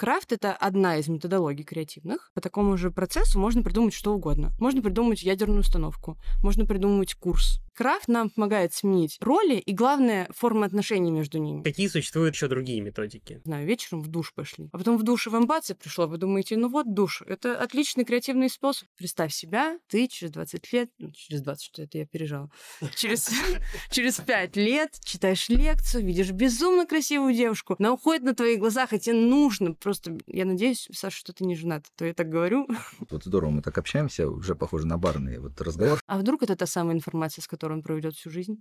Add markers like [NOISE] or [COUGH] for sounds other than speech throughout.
Крафт — это одна из методологий креативных. По такому же процессу можно придумать что угодно. Можно придумать ядерную установку, можно придумать курс, Крафт нам помогает сменить роли и, главное, формы отношений между ними. Какие существуют еще другие методики? Знаю, вечером в душ пошли. А потом в душе в эмбация пришло. Вы думаете, ну вот душ. Это отличный креативный способ. Представь себя, ты через 20 лет, ну, через 20, что это я пережала, через, [LAUGHS] через 5 лет читаешь лекцию, видишь безумно красивую девушку, она уходит на твоих глазах, и тебе нужно просто... Я надеюсь, Саша, что ты не женат, то я так говорю. Вот здорово, мы так общаемся, уже похоже на барный вот разговор. А вдруг это та самая информация, с которой которой он проведет всю жизнь.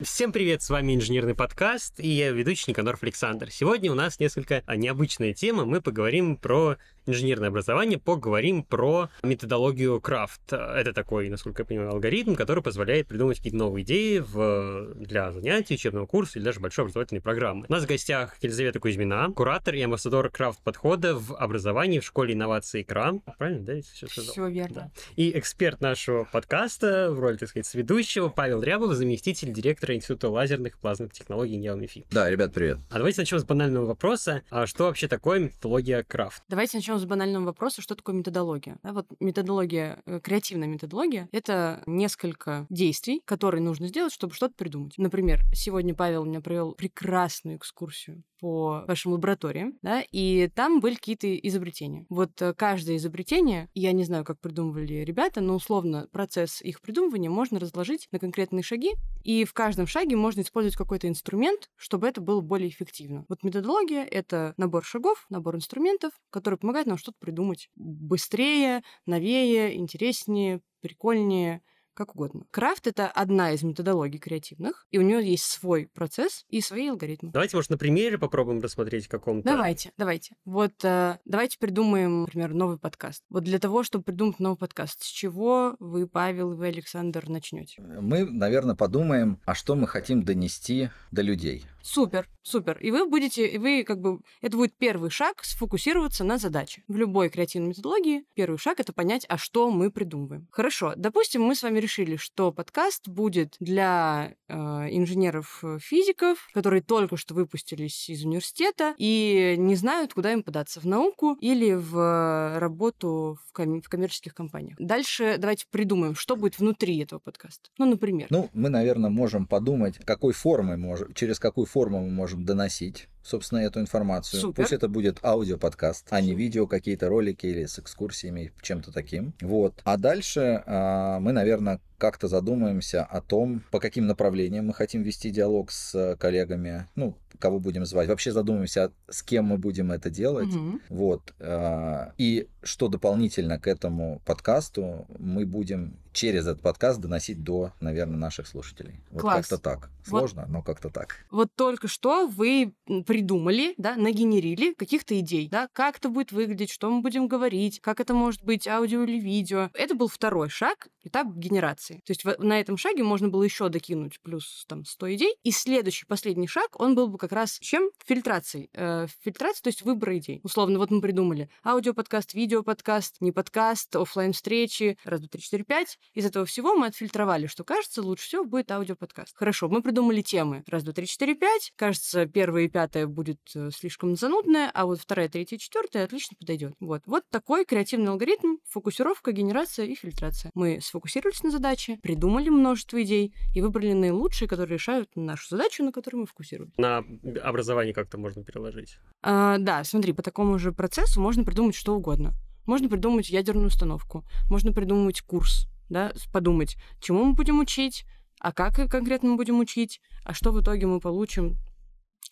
Всем привет, с вами Инженерный подкаст, и я ведущий Никанор Александр. Сегодня у нас несколько необычная тема, мы поговорим про инженерное образование, поговорим про методологию крафт. Это такой, насколько я понимаю, алгоритм, который позволяет придумать какие-то новые идеи в... для занятий, учебного курса или даже большой образовательной программы. У нас в гостях Елизавета Кузьмина, куратор и амбассадор крафт-подхода в образовании в школе инноваций КРАМ. Правильно, да, все? Все верно. Да. И эксперт нашего подкаста в роли, так сказать, ведущего Павел Рябов, заместитель директора Института лазерных и плазменных технологий НЕОМИФИ. Да, ребят, привет. А давайте начнем с банального вопроса. А что вообще такое методология крафт? Давайте начнем начнем с банального вопроса, что такое методология. Да, вот методология, э, креативная методология — это несколько действий, которые нужно сделать, чтобы что-то придумать. Например, сегодня Павел меня провел прекрасную экскурсию по вашим лабораториям, да, и там были какие-то изобретения. Вот э, каждое изобретение, я не знаю, как придумывали ребята, но условно процесс их придумывания можно разложить на конкретные шаги, и в каждом шаге можно использовать какой-то инструмент, чтобы это было более эффективно. Вот методология — это набор шагов, набор инструментов, который помогает нам что-то придумать быстрее, новее, интереснее, прикольнее, как угодно. Крафт — это одна из методологий креативных, и у нее есть свой процесс и свои алгоритмы. Давайте, может, на примере попробуем рассмотреть каком-то... Давайте, давайте. Вот э, давайте придумаем, например, новый подкаст. Вот для того, чтобы придумать новый подкаст, с чего вы, Павел, вы, Александр, начнете? Мы, наверное, подумаем, а что мы хотим донести до людей. Супер, супер. И вы будете, вы как бы, это будет первый шаг сфокусироваться на задаче. В любой креативной методологии первый шаг это понять, а что мы придумываем. Хорошо, допустим, мы с вами решили, что подкаст будет для э, инженеров-физиков, которые только что выпустились из университета и не знают, куда им податься, в науку или в работу в, ком- в коммерческих компаниях. Дальше давайте придумаем, что будет внутри этого подкаста. Ну, например. Ну, мы, наверное, можем подумать, какой формой можем, через какую форму мы можем доносить собственно, эту информацию. Супер. Пусть это будет аудиоподкаст, а не видео, какие-то ролики или с экскурсиями, чем-то таким. Вот. А дальше э, мы, наверное, как-то задумаемся о том, по каким направлениям мы хотим вести диалог с коллегами, ну, кого будем звать. Вообще задумаемся, с кем мы будем это делать. Угу. Вот. Э, и что дополнительно к этому подкасту мы будем через этот подкаст доносить до, наверное, наших слушателей. Вот Класс. как-то так. Сложно, вот, но как-то так. Вот только что вы придумали, да, нагенерили каких-то идей, да, как это будет выглядеть, что мы будем говорить, как это может быть аудио или видео. Это был второй шаг, этап генерации. То есть на этом шаге можно было еще докинуть плюс там 100 идей. И следующий, последний шаг, он был бы как раз чем? Фильтрацией. Э, фильтрацией, то есть выбор идей. Условно, вот мы придумали аудиоподкаст, видеоподкаст, не подкаст, офлайн встречи раз, два, три, четыре, пять. Из этого всего мы отфильтровали, что кажется, лучше всего будет аудиоподкаст. Хорошо, мы придумали темы. Раз, два, три, четыре, пять. Кажется, первые и пятая будет э, слишком занудная, а вот вторая, третья, четвертая отлично подойдет. Вот. Вот такой креативный алгоритм, фокусировка, генерация и фильтрация. Мы сфокусировались на задаче, придумали множество идей и выбрали наилучшие, которые решают нашу задачу, на которую мы фокусируем. На образование как-то можно переложить? А, да, смотри, по такому же процессу можно придумать что угодно. Можно придумать ядерную установку, можно придумать курс, да, подумать, чему мы будем учить, а как конкретно мы будем учить, а что в итоге мы получим,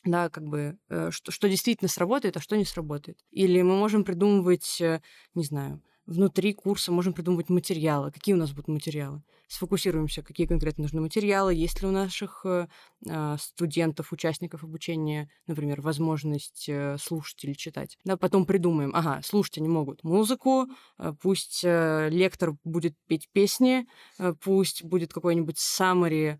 да, как бы, э, что, что действительно сработает, а что не сработает. Или мы можем придумывать, э, не знаю, внутри курса можем придумывать материалы. Какие у нас будут материалы? Сфокусируемся, какие конкретно нужны материалы, есть ли у наших э, а, студентов, участников обучения, например, возможность э, слушать или читать. Да, потом придумаем, ага, слушать они могут музыку, э, пусть лектор будет петь песни, пусть будет какой-нибудь summary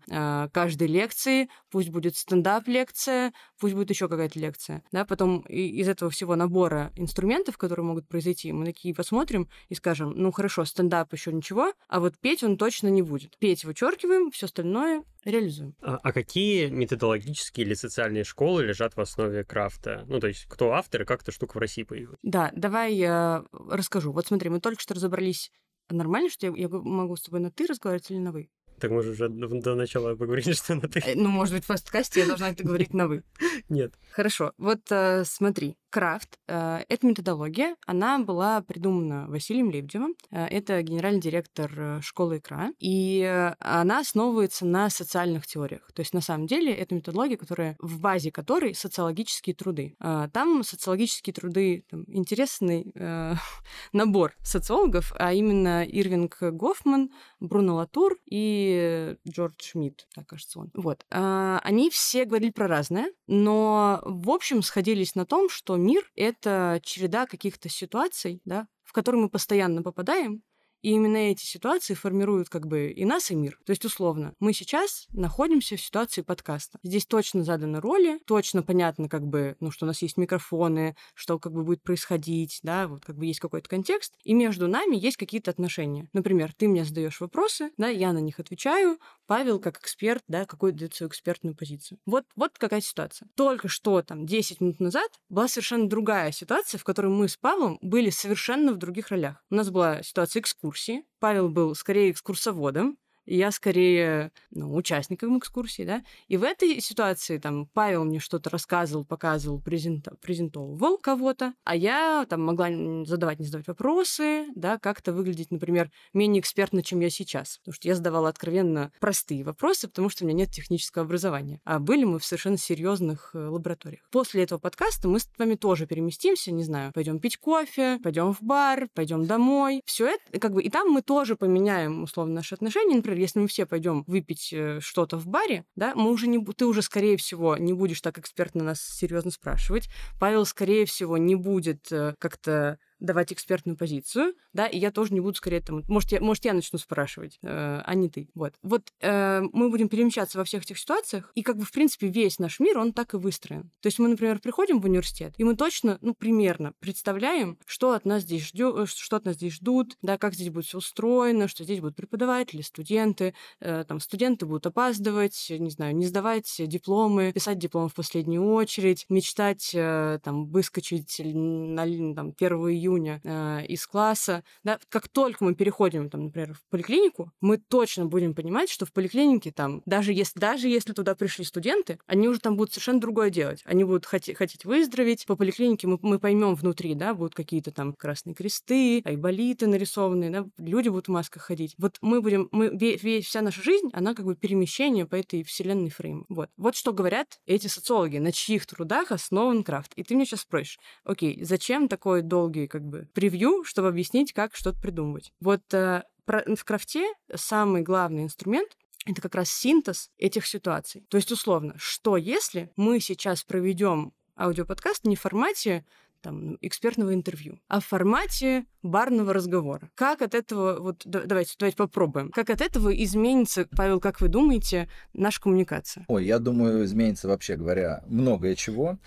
каждой лекции, пусть будет стендап-лекция, пусть будет еще какая-то лекция. Да, потом из этого всего набора инструментов, которые могут произойти, мы такие посмотрим, и скажем, ну хорошо, стендап еще ничего, а вот петь он точно не будет. Петь вычеркиваем, все остальное реализуем. А, а какие методологические или социальные школы лежат в основе крафта? Ну, то есть, кто автор и как эта штука в России появилась? Да, давай я расскажу. Вот смотри, мы только что разобрались. Нормально, что я, я могу с тобой на «ты» разговаривать или на «вы»? Так мы же уже до начала поговорили, [LAUGHS] что на «ты». Э, ну, может быть, в подкасте я должна это говорить на «вы». [LAUGHS] Нет. Хорошо. Вот э, смотри, Крафт, э, эта методология, она была придумана Василием Лебедевым. Э, это генеральный директор э, школы икра. И она основывается на социальных теориях. То есть, на самом деле, это методология, которая в базе которой социологические труды. Там социологические труды, там, интересный э, [LAUGHS] набор социологов, а именно Ирвинг Гофман, Бруно Латур и Джордж Шмидт, так кажется он. Вот. Они все говорили про разное, но в общем сходились на том, что мир — это череда каких-то ситуаций, да, в которые мы постоянно попадаем, и именно эти ситуации формируют как бы и нас, и мир. То есть, условно, мы сейчас находимся в ситуации подкаста. Здесь точно заданы роли, точно понятно, как бы, ну, что у нас есть микрофоны, что как бы будет происходить, да, вот как бы есть какой-то контекст, и между нами есть какие-то отношения. Например, ты мне задаешь вопросы, да, я на них отвечаю, Павел как эксперт, да, какую дает свою экспертную позицию. Вот, вот какая ситуация. Только что там 10 минут назад была совершенно другая ситуация, в которой мы с Павлом были совершенно в других ролях. У нас была ситуация экскурсии, экскурсии. Павел был скорее экскурсоводом, я скорее ну, участником экскурсии, да. И в этой ситуации там Павел мне что-то рассказывал, показывал, презента- презентовывал кого-то, а я там могла задавать, не задавать вопросы, да, как-то выглядеть, например, менее экспертно, чем я сейчас. Потому что я задавала откровенно простые вопросы, потому что у меня нет технического образования. А были мы в совершенно серьезных э, лабораториях. После этого подкаста мы с вами тоже переместимся, не знаю, пойдем пить кофе, пойдем в бар, пойдем домой. Все это, как бы, и там мы тоже поменяем, условно, наши отношения. Например, если мы все пойдем выпить э, что-то в баре, да, мы уже не, ты уже, скорее всего, не будешь так экспертно нас серьезно спрашивать. Павел, скорее всего, не будет э, как-то давать экспертную позицию, да, и я тоже не буду скорее там, может, я, может, я начну спрашивать, э, а не ты. Вот. Вот э, мы будем перемещаться во всех этих ситуациях, и как бы, в принципе, весь наш мир, он так и выстроен. То есть мы, например, приходим в университет, и мы точно, ну, примерно представляем, что от нас здесь ждет, э, что от нас здесь ждут, да, как здесь будет все устроено, что здесь будут преподаватели, студенты, э, там, студенты будут опаздывать, не знаю, не сдавать дипломы, писать диплом в последнюю очередь, мечтать, э, там, выскочить на, там, 1 июня июня э, из класса, да, как только мы переходим, там, например, в поликлинику, мы точно будем понимать, что в поликлинике там, даже если, даже если туда пришли студенты, они уже там будут совершенно другое делать. Они будут хотеть, хотеть выздороветь. По поликлинике мы, мы поймем внутри, да, будут какие-то там красные кресты, айболиты нарисованные, да, люди будут в масках ходить. Вот мы будем, мы, весь, вся наша жизнь, она как бы перемещение по этой вселенной фрейм. Вот. Вот что говорят эти социологи, на чьих трудах основан крафт. И ты мне сейчас спросишь, окей, зачем такой долгий как бы превью, чтобы объяснить, как что-то придумывать. Вот э, про, в крафте самый главный инструмент это как раз синтез этих ситуаций. То есть, условно, что если мы сейчас проведем аудиоподкаст не в формате там, экспертного интервью, а в формате барного разговора. Как от этого, вот давайте, давайте попробуем, как от этого изменится, Павел, как вы думаете, наша коммуникация? Ой, я думаю, изменится вообще говоря многое чего.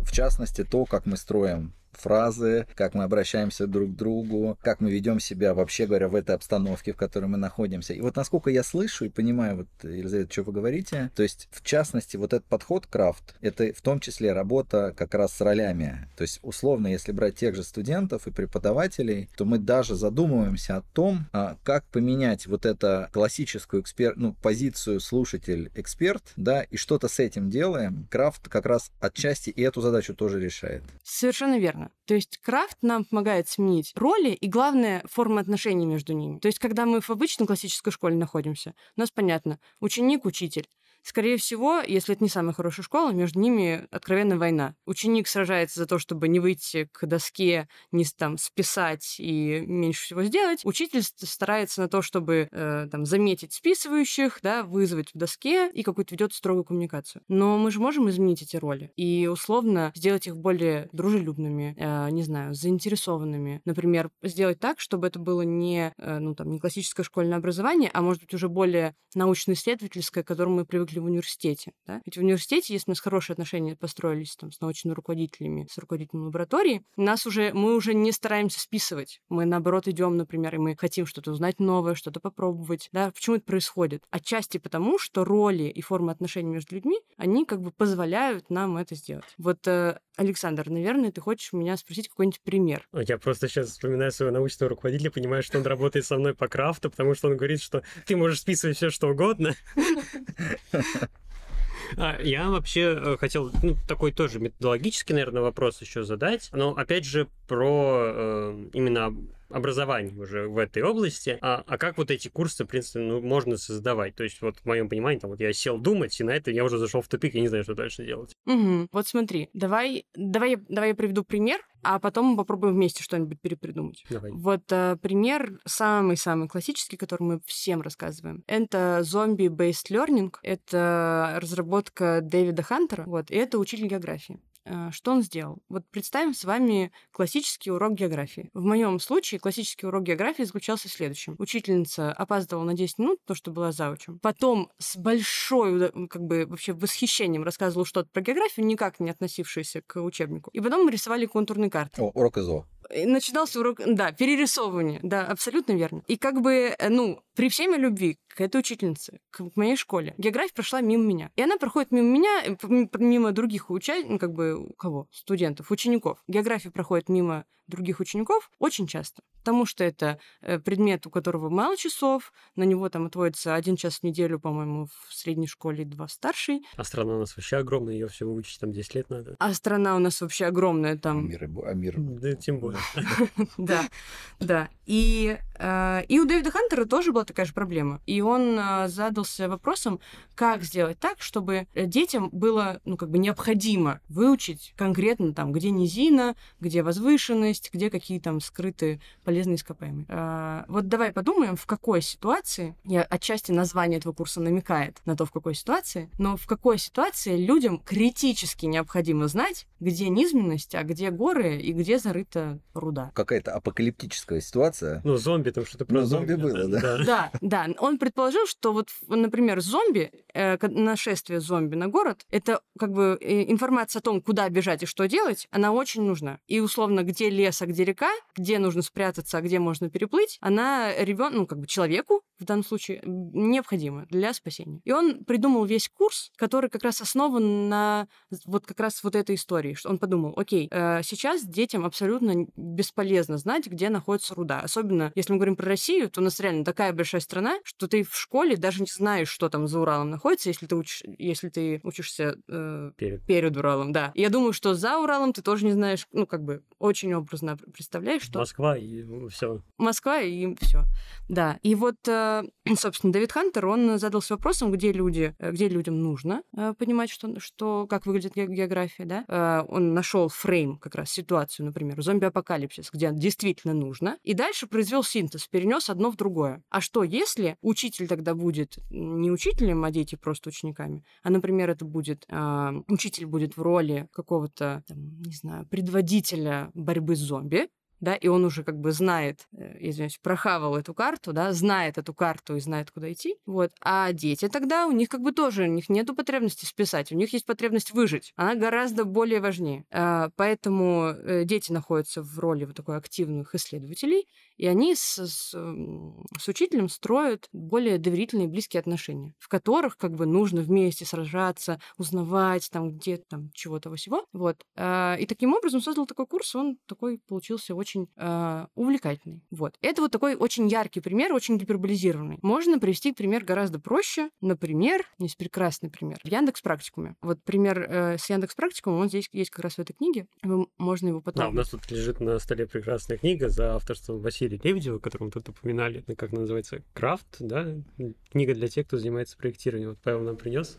В частности, то, как мы строим фразы, как мы обращаемся друг к другу, как мы ведем себя, вообще говоря, в этой обстановке, в которой мы находимся. И вот насколько я слышу и понимаю, вот, Елизавета, что вы говорите, то есть, в частности, вот этот подход крафт, это в том числе работа как раз с ролями. То есть, условно, если брать тех же студентов и преподавателей, то мы даже задумываемся о том, а, как поменять вот эту классическую экспер... ну, позицию слушатель-эксперт, да, и что-то с этим делаем. Крафт как раз отчасти и эту задачу тоже решает. Совершенно верно верно. То есть крафт нам помогает сменить роли и, главное, формы отношений между ними. То есть когда мы в обычной классической школе находимся, у нас понятно, ученик-учитель. Скорее всего, если это не самая хорошая школа, между ними откровенная война. Ученик сражается за то, чтобы не выйти к доске, не там списать и меньше всего сделать. Учитель старается на то, чтобы э, там заметить списывающих, да, вызвать в доске и какую-то ведет строгую коммуникацию. Но мы же можем изменить эти роли и условно сделать их более дружелюбными, э, не знаю, заинтересованными. Например, сделать так, чтобы это было не, э, ну там, не классическое школьное образование, а может быть уже более научно-исследовательское, к которому мы привыкли руководители в университете. Да? Ведь в университете, если у нас хорошие отношения построились там, с научными руководителями, с руководителем лаборатории, нас уже, мы уже не стараемся списывать. Мы, наоборот, идем, например, и мы хотим что-то узнать новое, что-то попробовать. Да? Почему это происходит? Отчасти потому, что роли и формы отношений между людьми, они как бы позволяют нам это сделать. Вот, э, Александр, наверное, ты хочешь меня спросить какой-нибудь пример. Я просто сейчас вспоминаю своего научного руководителя, понимаю, что он работает со мной по крафту, потому что он говорит, что ты можешь списывать все что угодно. [LAUGHS] А, я вообще э, хотел ну, такой тоже методологический, наверное, вопрос еще задать. Но опять же про э, именно образование уже в этой области. А, а как вот эти курсы, в принципе, ну, можно создавать? То есть вот в моем понимании, там вот я сел думать, и на это я уже зашел в тупик, я не знаю, что дальше делать. Угу. Вот смотри, давай, давай, давай я приведу пример, а потом мы попробуем вместе что-нибудь перепридумать. Давай. Вот э, пример самый-самый классический, который мы всем рассказываем. Это зомби-based learning. Это разработка Дэвида Хантера. Вот, и это учитель географии. Э, что он сделал? Вот представим с вами классический урок географии. В моем случае классический урок географии заключался в следующем. Учительница опаздывала на 10 минут, то, что была заучем. Потом с большой, как бы, вообще восхищением рассказывала что-то про географию, никак не относившееся к учебнику. И потом мы рисовали контурные карты. О, урок ИЗО начинался урок, да, перерисовывание, да, абсолютно верно. И как бы, э, ну, при всей моей любви к этой учительнице, к моей школе, география прошла мимо меня. И она проходит мимо меня, э, мимо других участников, ну, как бы, кого? Студентов, учеников. География проходит мимо других учеников очень часто, потому что это э, предмет, у которого мало часов, на него там отводится один час в неделю, по-моему, в средней школе, два в старшей. А страна у нас вообще огромная, ее все выучить там 10 лет надо. А страна у нас вообще огромная, там... Мир, а мир... Да, тем более. [LAUGHS] Да, да. И, э, и у Дэвида Хантера тоже была такая же проблема. И он э, задался вопросом, как сделать так, чтобы детям было, ну, как бы необходимо выучить конкретно там, где низина, где возвышенность, где какие там скрытые полезные ископаемые. Э, вот давай подумаем, в какой ситуации, я отчасти название этого курса намекает на то, в какой ситуации, но в какой ситуации людям критически необходимо знать, где низменность, а где горы и где зарыта руда. Какая-то апокалиптическая ситуация. Ну, зомби, там что-то про ну, зомби. зомби было, да? Да, да. Он предположил, что вот, например, зомби, э, нашествие зомби на город, это как бы э, информация о том, куда бежать и что делать, она очень нужна. И условно, где лес, а где река, где нужно спрятаться, а где можно переплыть, она ребенку, ну, как бы человеку в данном случае необходима для спасения. И он придумал весь курс, который как раз основан на вот как раз вот этой истории, что он подумал, окей, э, сейчас детям абсолютно бесполезно знать, где находится руда. Особенно, если мы говорим про Россию, то у нас реально такая большая страна, что ты в школе даже не знаешь, что там за Уралом находится, если ты, учишь, если ты учишься э, перед. перед Уралом, да. И я думаю, что за Уралом ты тоже не знаешь, ну, как бы очень образно представляешь, что... Москва и все. Москва и все. Да. И вот э, [CLEARS THROAT] собственно, Дэвид Хантер, он задался вопросом, где люди, э, где людям нужно э, понимать, что, что, как выглядит география, да. Он нашел фрейм, как раз ситуацию, например, зомби-апокалипсис, где действительно нужно, и дальше произвел синтез, перенес одно в другое. А что, если учитель тогда будет не учителем, а дети просто учениками, а, например, это будет учитель будет в роли какого-то, не знаю, предводителя борьбы с зомби, да, и он уже как бы знает, э, извиняюсь, прохавал эту карту, да, знает эту карту и знает, куда идти, вот. А дети тогда, у них как бы тоже, у них нет потребности списать, у них есть потребность выжить. Она гораздо более важнее. А, поэтому э, дети находятся в роли вот такой активных исследователей, и они с, с, с учителем строят более доверительные близкие отношения, в которых как бы нужно вместе сражаться, узнавать там где там чего-то всего. Вот. А, и таким образом создал такой курс, он такой получился очень э, увлекательный. Вот. Это вот такой очень яркий пример, очень гиперболизированный. Можно привести пример гораздо проще. Например, есть прекрасный пример. В Яндекс Практикуме. Вот пример э, с Яндекс Практикумом, он здесь есть как раз в этой книге. Можно его потом... Да, у нас тут лежит на столе прекрасная книга за авторством Василия Василия Лебедева, которого мы тут упоминали, как называется, Крафт, да, книга для тех, кто занимается проектированием. Вот Павел нам принес.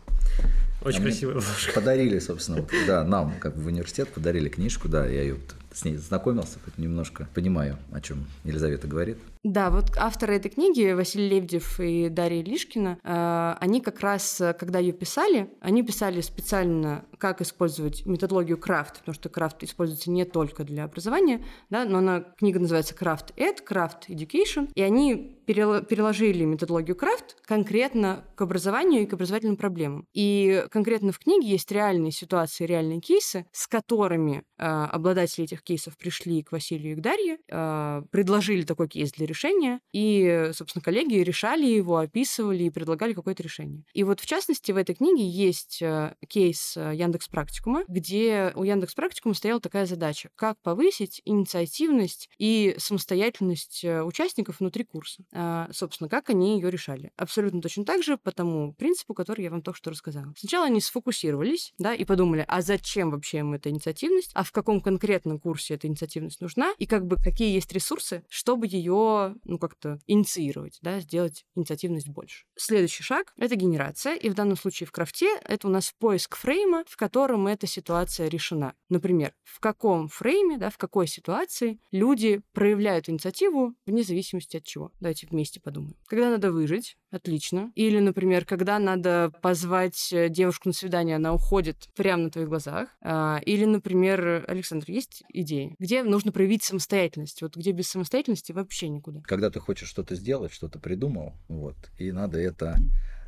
Очень а красивая обложка. Подарили, собственно, вот, да, нам, как в университет, подарили книжку, да, я ее с ней знакомился, хоть немножко понимаю, о чем Елизавета говорит. Да, вот авторы этой книги, Василий Лебедев и Дарья Лишкина, э, они как раз, когда ее писали, они писали специально, как использовать методологию крафт, потому что крафт используется не только для образования, да, но она, книга называется Craft Ed, Craft Education, и они переложили методологию крафт конкретно к образованию и к образовательным проблемам. И конкретно в книге есть реальные ситуации, реальные кейсы, с которыми э, обладатели этих кейсов пришли к Василию и к Дарье, э, предложили такой кейс для решения, и, собственно, коллеги решали его, описывали и предлагали какое-то решение. И вот, в частности, в этой книге есть э, кейс э, Яндекс Практикума, где у Яндекс Практикума стояла такая задача, как повысить инициативность и самостоятельность э, участников внутри курса. Собственно, как они ее решали. Абсолютно точно так же по тому принципу, который я вам только что рассказала. Сначала они сфокусировались, да, и подумали, а зачем вообще им эта инициативность, а в каком конкретном курсе эта инициативность нужна, и как бы какие есть ресурсы, чтобы ее ну, как-то инициировать, да, сделать инициативность больше. Следующий шаг — это генерация, и в данном случае в крафте это у нас поиск фрейма, в котором эта ситуация решена. Например, в каком фрейме, да, в какой ситуации люди проявляют инициативу вне зависимости от чего. Давайте вместе подумаем. Когда надо выжить, отлично. Или, например, когда надо позвать э, девушку на свидание, она уходит прямо на твоих глазах. А, или, например, Александр, есть идеи, где нужно проявить самостоятельность? Вот где без самостоятельности вообще никуда. Когда ты хочешь что-то сделать, что-то придумал, вот, и надо это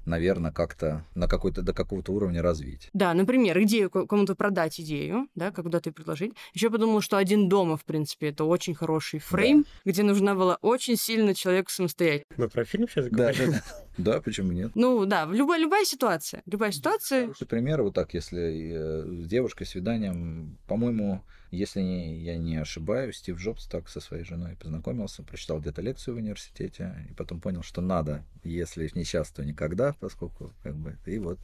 наверное, как-то на какой-то до какого-то уровня развить. Да, например, идею кому-то продать идею, да, куда-то предложить. Еще подумал, что один дома, в принципе, это очень хороший фрейм, да. где нужна была очень сильно человеку самостоятельно. Мы про фильм сейчас говорим? Да, да. [LAUGHS] Да, почему нет? Ну да, любая, любая ситуация. Любая ситуация. Хороший пример, вот так, если э, с девушкой свиданием, по-моему, если я не ошибаюсь, Стив Джобс так со своей женой познакомился, прочитал где-то лекцию в университете, и потом понял, что надо, если не сейчас, то никогда, поскольку как бы, и вот.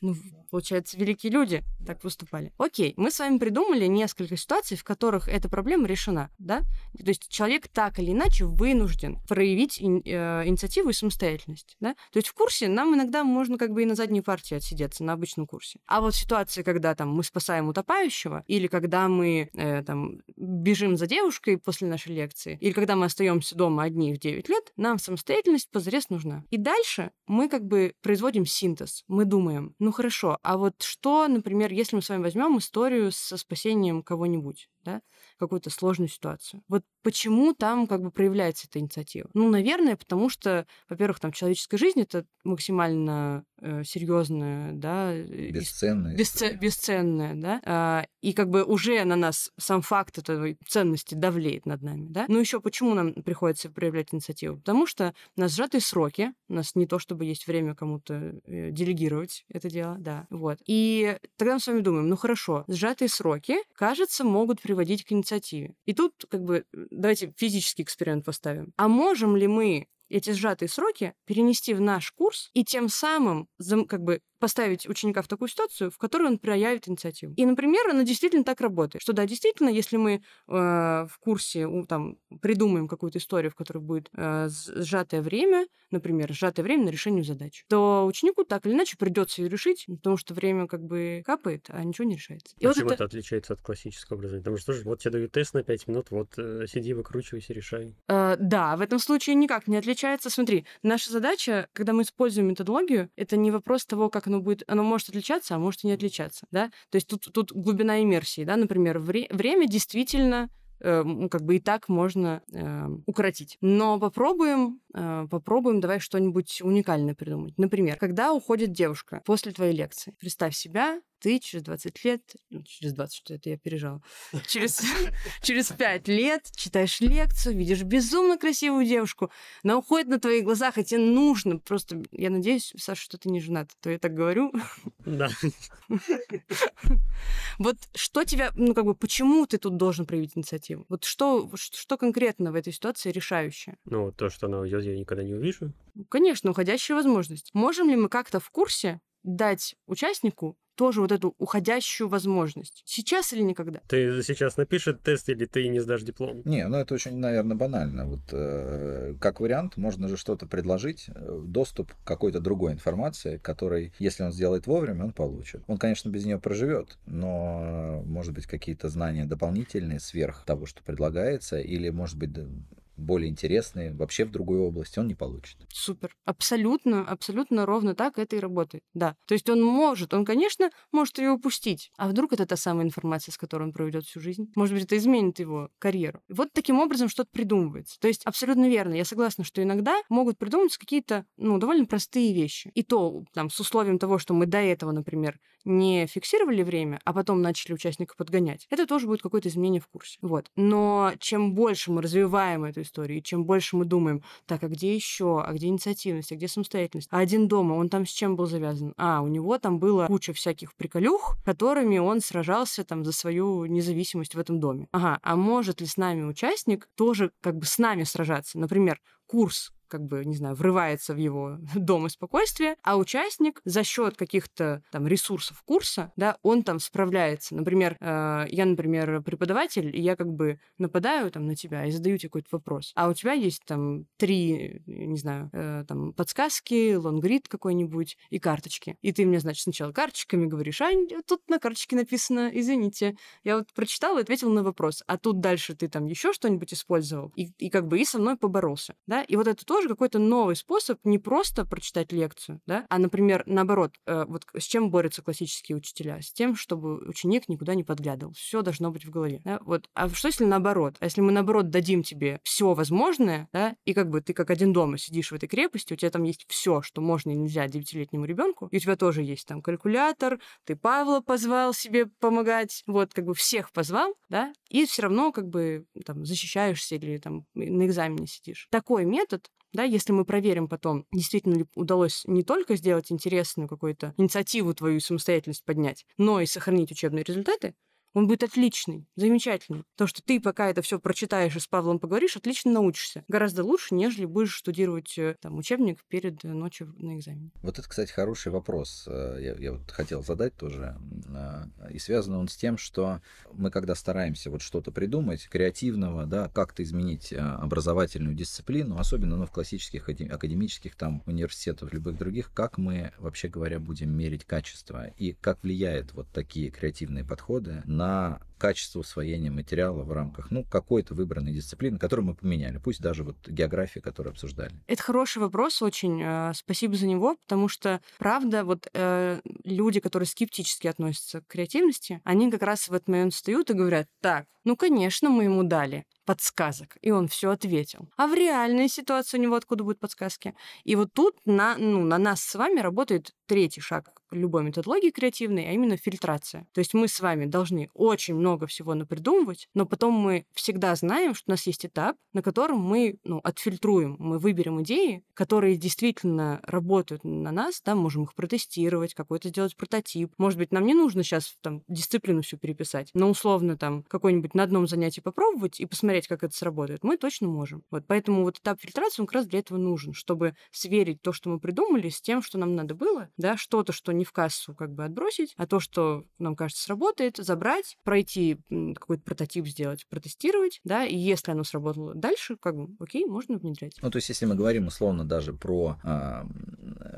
Ну, получается, великие люди так выступали. Окей, мы с вами придумали несколько ситуаций, в которых эта проблема решена, да? То есть человек так или иначе вынужден проявить ин- э, инициативу и самостоятельность, да? То есть в курсе нам иногда можно как бы и на задней партии отсидеться, на обычном курсе. А вот ситуация, когда там мы спасаем утопающего, или когда мы э, там бежим за девушкой после нашей лекции, или когда мы остаемся дома одни в 9 лет, нам самостоятельность позарез нужна. И дальше мы как бы производим синтез. Мы думаем, ну хорошо, а вот что, например, если мы с вами возьмем историю со спасением кого-нибудь, да, какую-то сложную ситуацию. Вот почему там как бы проявляется эта инициатива? Ну, наверное, потому что, во-первых, там человеческая жизнь это максимально э, серьезная, да, бесценная, бесце- бесценная, да, а, и как бы уже на нас сам факт этой ценности давлеет над нами, да. Ну еще почему нам приходится проявлять инициативу? Потому что у нас сжатые сроки, у нас не то чтобы есть время кому-то э, делегировать это дело, да, вот. И тогда мы с вами думаем, ну хорошо, сжатые сроки, кажется, могут приводить к инициативе. И тут как бы давайте физический эксперимент поставим. А можем ли мы эти сжатые сроки перенести в наш курс и тем самым как бы поставить ученика в такую ситуацию, в которой он проявит инициативу. И, например, она действительно так работает, что да, действительно, если мы э, в курсе там придумаем какую-то историю, в которой будет э, сжатое время, например, сжатое время на решение задач, то ученику так или иначе придется ее решить, потому что время как бы капает, а ничего не решается. И вот это... это отличается от классического образования? Потому что вот тебе дают тест на 5 минут, вот э, сиди, выкручивайся, решай. Э, да, в этом случае никак не отличается. Смотри, наша задача, когда мы используем методологию, это не вопрос того, как оно будет, оно может отличаться, а может и не отличаться, да. То есть тут, тут глубина иммерсии, да, например, вре- время действительно э, как бы и так можно э, укоротить. Но попробуем, э, попробуем давай что-нибудь уникальное придумать. Например, когда уходит девушка после твоей лекции, представь себя ты через 20 лет, ну, через 20, что это я пережала, через, [LAUGHS] через [LAUGHS] 5 лет читаешь лекцию, видишь безумно красивую девушку, она уходит на твоих глазах, и тебе нужно просто... Я надеюсь, Саша, что ты не женат, а то я так говорю. Да. [LAUGHS] Вот что тебя, ну как бы, почему ты тут должен проявить инициативу? Вот что, что конкретно в этой ситуации решающее? Ну, то, что она уйдет, я никогда не увижу. Конечно, уходящая возможность. Можем ли мы как-то в курсе дать участнику тоже вот эту уходящую возможность. Сейчас или никогда? Ты сейчас напишешь тест или ты не сдашь диплом? Не, ну это очень, наверное, банально. Вот э, как вариант, можно же что-то предложить, э, доступ к какой-то другой информации, который, если он сделает вовремя, он получит. Он, конечно, без нее проживет, но, может быть, какие-то знания дополнительные сверх того, что предлагается, или, может быть, более интересные, вообще в другой области, он не получит. Супер. Абсолютно, абсолютно ровно так это и работает. Да. То есть он может, он, конечно, может ее упустить. А вдруг это та самая информация, с которой он проведет всю жизнь? Может быть, это изменит его карьеру. Вот таким образом что-то придумывается. То есть абсолютно верно. Я согласна, что иногда могут придуматься какие-то, ну, довольно простые вещи. И то, там, с условием того, что мы до этого, например, не фиксировали время, а потом начали участников подгонять, это тоже будет какое-то изменение в курсе. Вот. Но чем больше мы развиваем эту историю, и чем больше мы думаем, так, а где еще, а где инициативность, а где самостоятельность? А один дома, он там с чем был завязан? А, у него там было куча всяких приколюх, которыми он сражался там за свою независимость в этом доме. Ага, а может ли с нами участник тоже как бы с нами сражаться? Например, курс как бы, не знаю, врывается в его [LAUGHS] дом и спокойствие, а участник за счет каких-то там ресурсов курса, да, он там справляется. Например, э, я, например, преподаватель, и я как бы нападаю там на тебя и задаю тебе какой-то вопрос, а у тебя есть там три, не знаю, э, там подсказки, лонгрид какой-нибудь и карточки. И ты мне, значит, сначала карточками говоришь, а тут на карточке написано, извините, я вот прочитала и ответила на вопрос, а тут дальше ты там еще что-нибудь использовал и, и как бы и со мной поборолся, да, и вот это тоже какой-то новый способ не просто прочитать лекцию, да, а, например, наоборот, э, вот с чем борются классические учителя? С тем, чтобы ученик никуда не подглядывал. Все должно быть в голове. Да? Вот. А что если наоборот? А если мы наоборот дадим тебе все возможное, да, и как бы ты как один дома сидишь в этой крепости, у тебя там есть все, что можно и нельзя девятилетнему ребенку, и у тебя тоже есть там калькулятор, ты Павла позвал себе помогать, вот как бы всех позвал, да, и все равно как бы там защищаешься или там на экзамене сидишь. Такой метод да, если мы проверим потом, действительно ли удалось не только сделать интересную какую-то инициативу твою самостоятельность поднять, но и сохранить учебные результаты, он будет отличный, замечательный. То, что ты пока это все прочитаешь и с Павлом поговоришь, отлично научишься. Гораздо лучше, нежели будешь штудировать э, там, учебник перед э, ночью на экзамене. Вот это, кстати, хороший вопрос. Э, я, я вот хотел задать тоже. И связан он с тем, что мы, когда стараемся вот что-то придумать, креативного, да, как-то изменить образовательную дисциплину, особенно ну, в классических академических там университетах, любых других, как мы, вообще говоря, будем мерить качество и как влияет вот такие креативные подходы на на качество усвоения материала в рамках ну, какой-то выбранной дисциплины, которую мы поменяли, пусть даже вот географии, которую обсуждали? Это хороший вопрос очень. Э, спасибо за него, потому что, правда, вот э, люди, которые скептически относятся к креативности, они как раз в этот момент встают и говорят, так, ну, конечно, мы ему дали подсказок, и он все ответил. А в реальной ситуации у него откуда будут подсказки? И вот тут на, ну, на нас с вами работает третий шаг любой методологии креативной, а именно фильтрация. То есть мы с вами должны очень много всего напридумывать, но потом мы всегда знаем, что у нас есть этап, на котором мы ну, отфильтруем, мы выберем идеи, которые действительно работают на нас, да, можем их протестировать, какой-то сделать прототип. Может быть, нам не нужно сейчас там дисциплину всю переписать, но условно там какой-нибудь на одном занятии попробовать и посмотреть, как это сработает, мы точно можем. Вот поэтому вот этап фильтрации, он как раз для этого нужен, чтобы сверить то, что мы придумали, с тем, что нам надо было, да, что-то, что не в кассу как бы отбросить, а то, что нам кажется сработает, забрать, пройти какой-то прототип сделать, протестировать, да, и если оно сработало дальше, как бы, окей, можно внедрять. Ну, то есть, если мы говорим условно даже про э,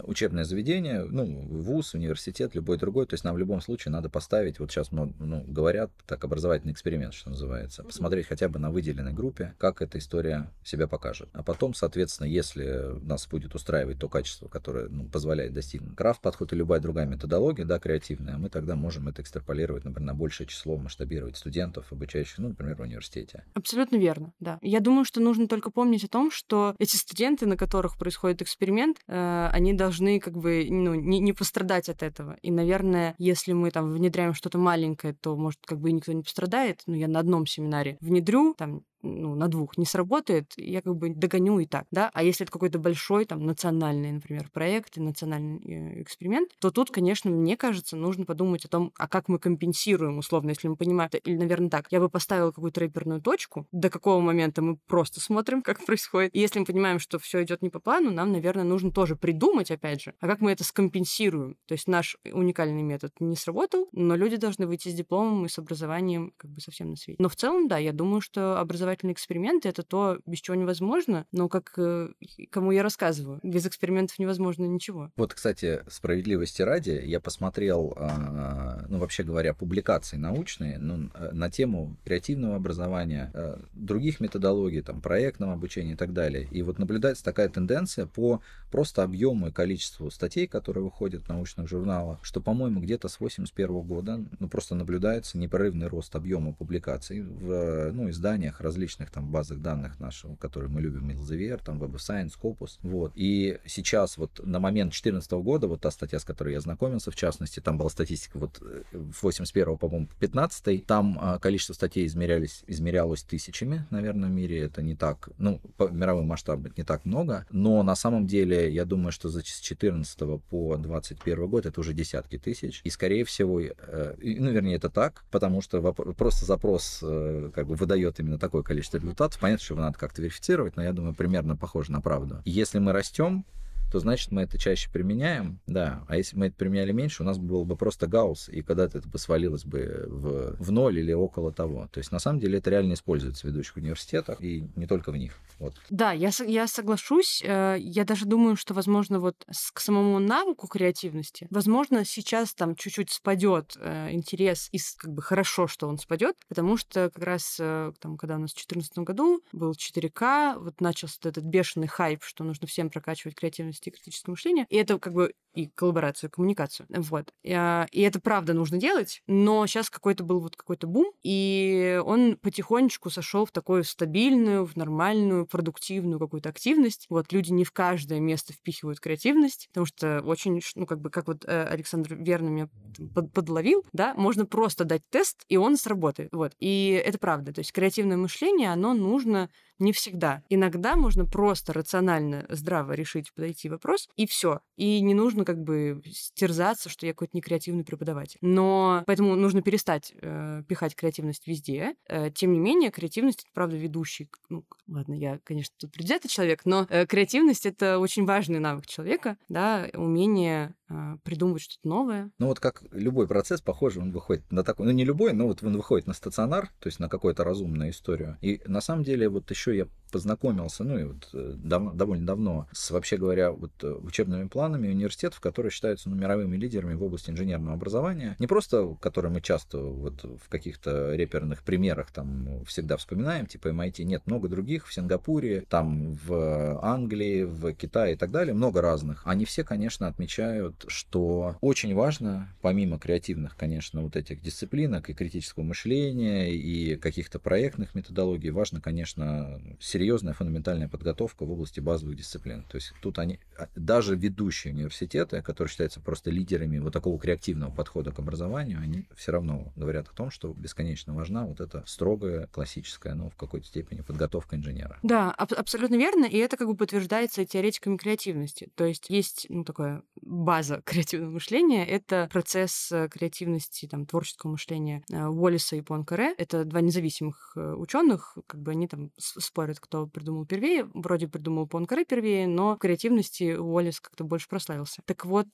учебное заведение, ну, вуз, университет, любой другой, то есть нам в любом случае надо поставить, вот сейчас ну, говорят, так, образовательный эксперимент, что называется, посмотреть хотя бы на выделенной группе, как эта история себя покажет. А потом, соответственно, если нас будет устраивать то качество, которое ну, позволяет достигнуть крафт подход и любая другая методология, да, креативная, мы тогда можем это экстраполировать, например, на большее число, масштабировать студентов, обучающих, ну, например, в университете. Абсолютно верно, да. Я думаю, что нужно только помнить о том, что эти студенты, на которых происходит эксперимент, э, они должны как бы ну, не, не пострадать от этого. И, наверное, если мы там внедряем что-то маленькое, то, может, как бы никто не пострадает. Ну, я на одном семинаре внедрю там ну, на двух не сработает, я как бы догоню и так, да. А если это какой-то большой, там, национальный, например, проект и национальный э, эксперимент, то тут, конечно, мне кажется, нужно подумать о том, а как мы компенсируем, условно, если мы понимаем, или, наверное, так, я бы поставила какую-то рэперную точку, до какого момента мы просто смотрим, как происходит. И если мы понимаем, что все идет не по плану, нам, наверное, нужно тоже придумать, опять же, а как мы это скомпенсируем. То есть наш уникальный метод не сработал, но люди должны выйти с дипломом и с образованием как бы совсем на свете. Но в целом, да, я думаю, что образовательные эксперименты — это то, без чего невозможно, но как э, кому я рассказываю, без экспериментов невозможно ничего. Вот, кстати, справедливости ради, я посмотрел, а, ну, вообще говоря, публикации научные ну, э, на тему креативного образования, э, других методологий, там, проектного обучения и так далее. И вот наблюдается такая тенденция по просто объему и количеству статей, которые выходят в научных журналах, что, по-моему, где-то с 81 года ну, просто наблюдается непрерывный рост объема публикаций в ну, изданиях различных там базах данных нашего, которые мы любим, Elsevier, там Web of Science, Scopus. Вот. И сейчас вот на момент 2014 года, вот та статья, с которой я знакомился, в частности, там была статистика вот э, в 81 по-моему, 15 там а, количество статей измерялись, измерялось тысячами, наверное, в мире. Это не так, ну, по мировым масштабам не так много, но на самом деле я думаю, что за с 14 по 21 год это уже десятки тысяч. И, скорее всего, э, ну, вернее, это так, потому что просто запрос э, как бы выдает именно такое количество результатов. Понятно, что его надо как-то верифицировать, но я думаю, примерно похоже на правду. Если мы растем, то значит мы это чаще применяем, да. А если мы это применяли меньше, у нас был бы просто гаусс, и когда-то это бы свалилось бы в, в ноль или около того. То есть на самом деле это реально используется в ведущих университетах, и не только в них. Вот. Да, я, я соглашусь. Э, я даже думаю, что, возможно, вот к самому навыку креативности, возможно, сейчас там чуть-чуть спадет э, интерес, и как бы хорошо, что он спадет, потому что как раз э, там, когда у нас в 2014 году был 4К, вот начался этот бешеный хайп, что нужно всем прокачивать креативность и критическое мышление. И это как бы и коллаборацию, коммуникацию. Вот. И, а, и это правда нужно делать, но сейчас какой-то был вот какой-то бум, и он потихонечку сошел в такую стабильную, в нормальную, продуктивную какую-то активность. Вот люди не в каждое место впихивают креативность, потому что очень, ну, как бы, как вот э, Александр верно меня под, подловил, да, можно просто дать тест, и он сработает. Вот. И это правда. То есть креативное мышление, оно нужно не всегда. Иногда можно просто рационально, здраво решить, подойти вопрос, и все. И не нужно как бы стерзаться, что я какой-то некреативный преподаватель. Но поэтому нужно перестать э, пихать креативность везде. Э, тем не менее, креативность это правда ведущий. Ну, ладно, я, конечно, тут предвзятый человек, но э, креативность это очень важный навык человека, да, умение придумывать что-то новое. Ну вот как любой процесс, похоже, он выходит на такой, ну не любой, но вот он выходит на стационар, то есть на какую-то разумную историю. И на самом деле вот еще я познакомился, ну и вот э, дав, довольно давно, с, вообще говоря, вот э, учебными планами университетов, которые считаются ну, мировыми лидерами в области инженерного образования. Не просто, которые мы часто вот в каких-то реперных примерах там всегда вспоминаем, типа MIT, нет, много других в Сингапуре, там в Англии, в Китае и так далее, много разных. Они все, конечно, отмечают, что очень важно, помимо креативных, конечно, вот этих дисциплинок и критического мышления, и каких-то проектных методологий, важно, конечно, серьезная фундаментальная подготовка в области базовых дисциплин. То есть тут они, а, даже ведущие университеты, которые считаются просто лидерами вот такого креативного подхода к образованию, они все равно говорят о том, что бесконечно важна вот эта строгая, классическая, ну, в какой-то степени подготовка инженера. Да, аб- абсолютно верно, и это как бы подтверждается теоретиками креативности. То есть есть, ну, такая база [LAUGHS] креативного мышления, это процесс э, креативности, там, творческого мышления э, Уоллиса и Пуанкаре. Это два независимых э, ученых, как бы они там спорят, кто придумал первее. Вроде придумал Пуанкаре первее, но в креативности Уоллес как-то больше прославился. Так вот,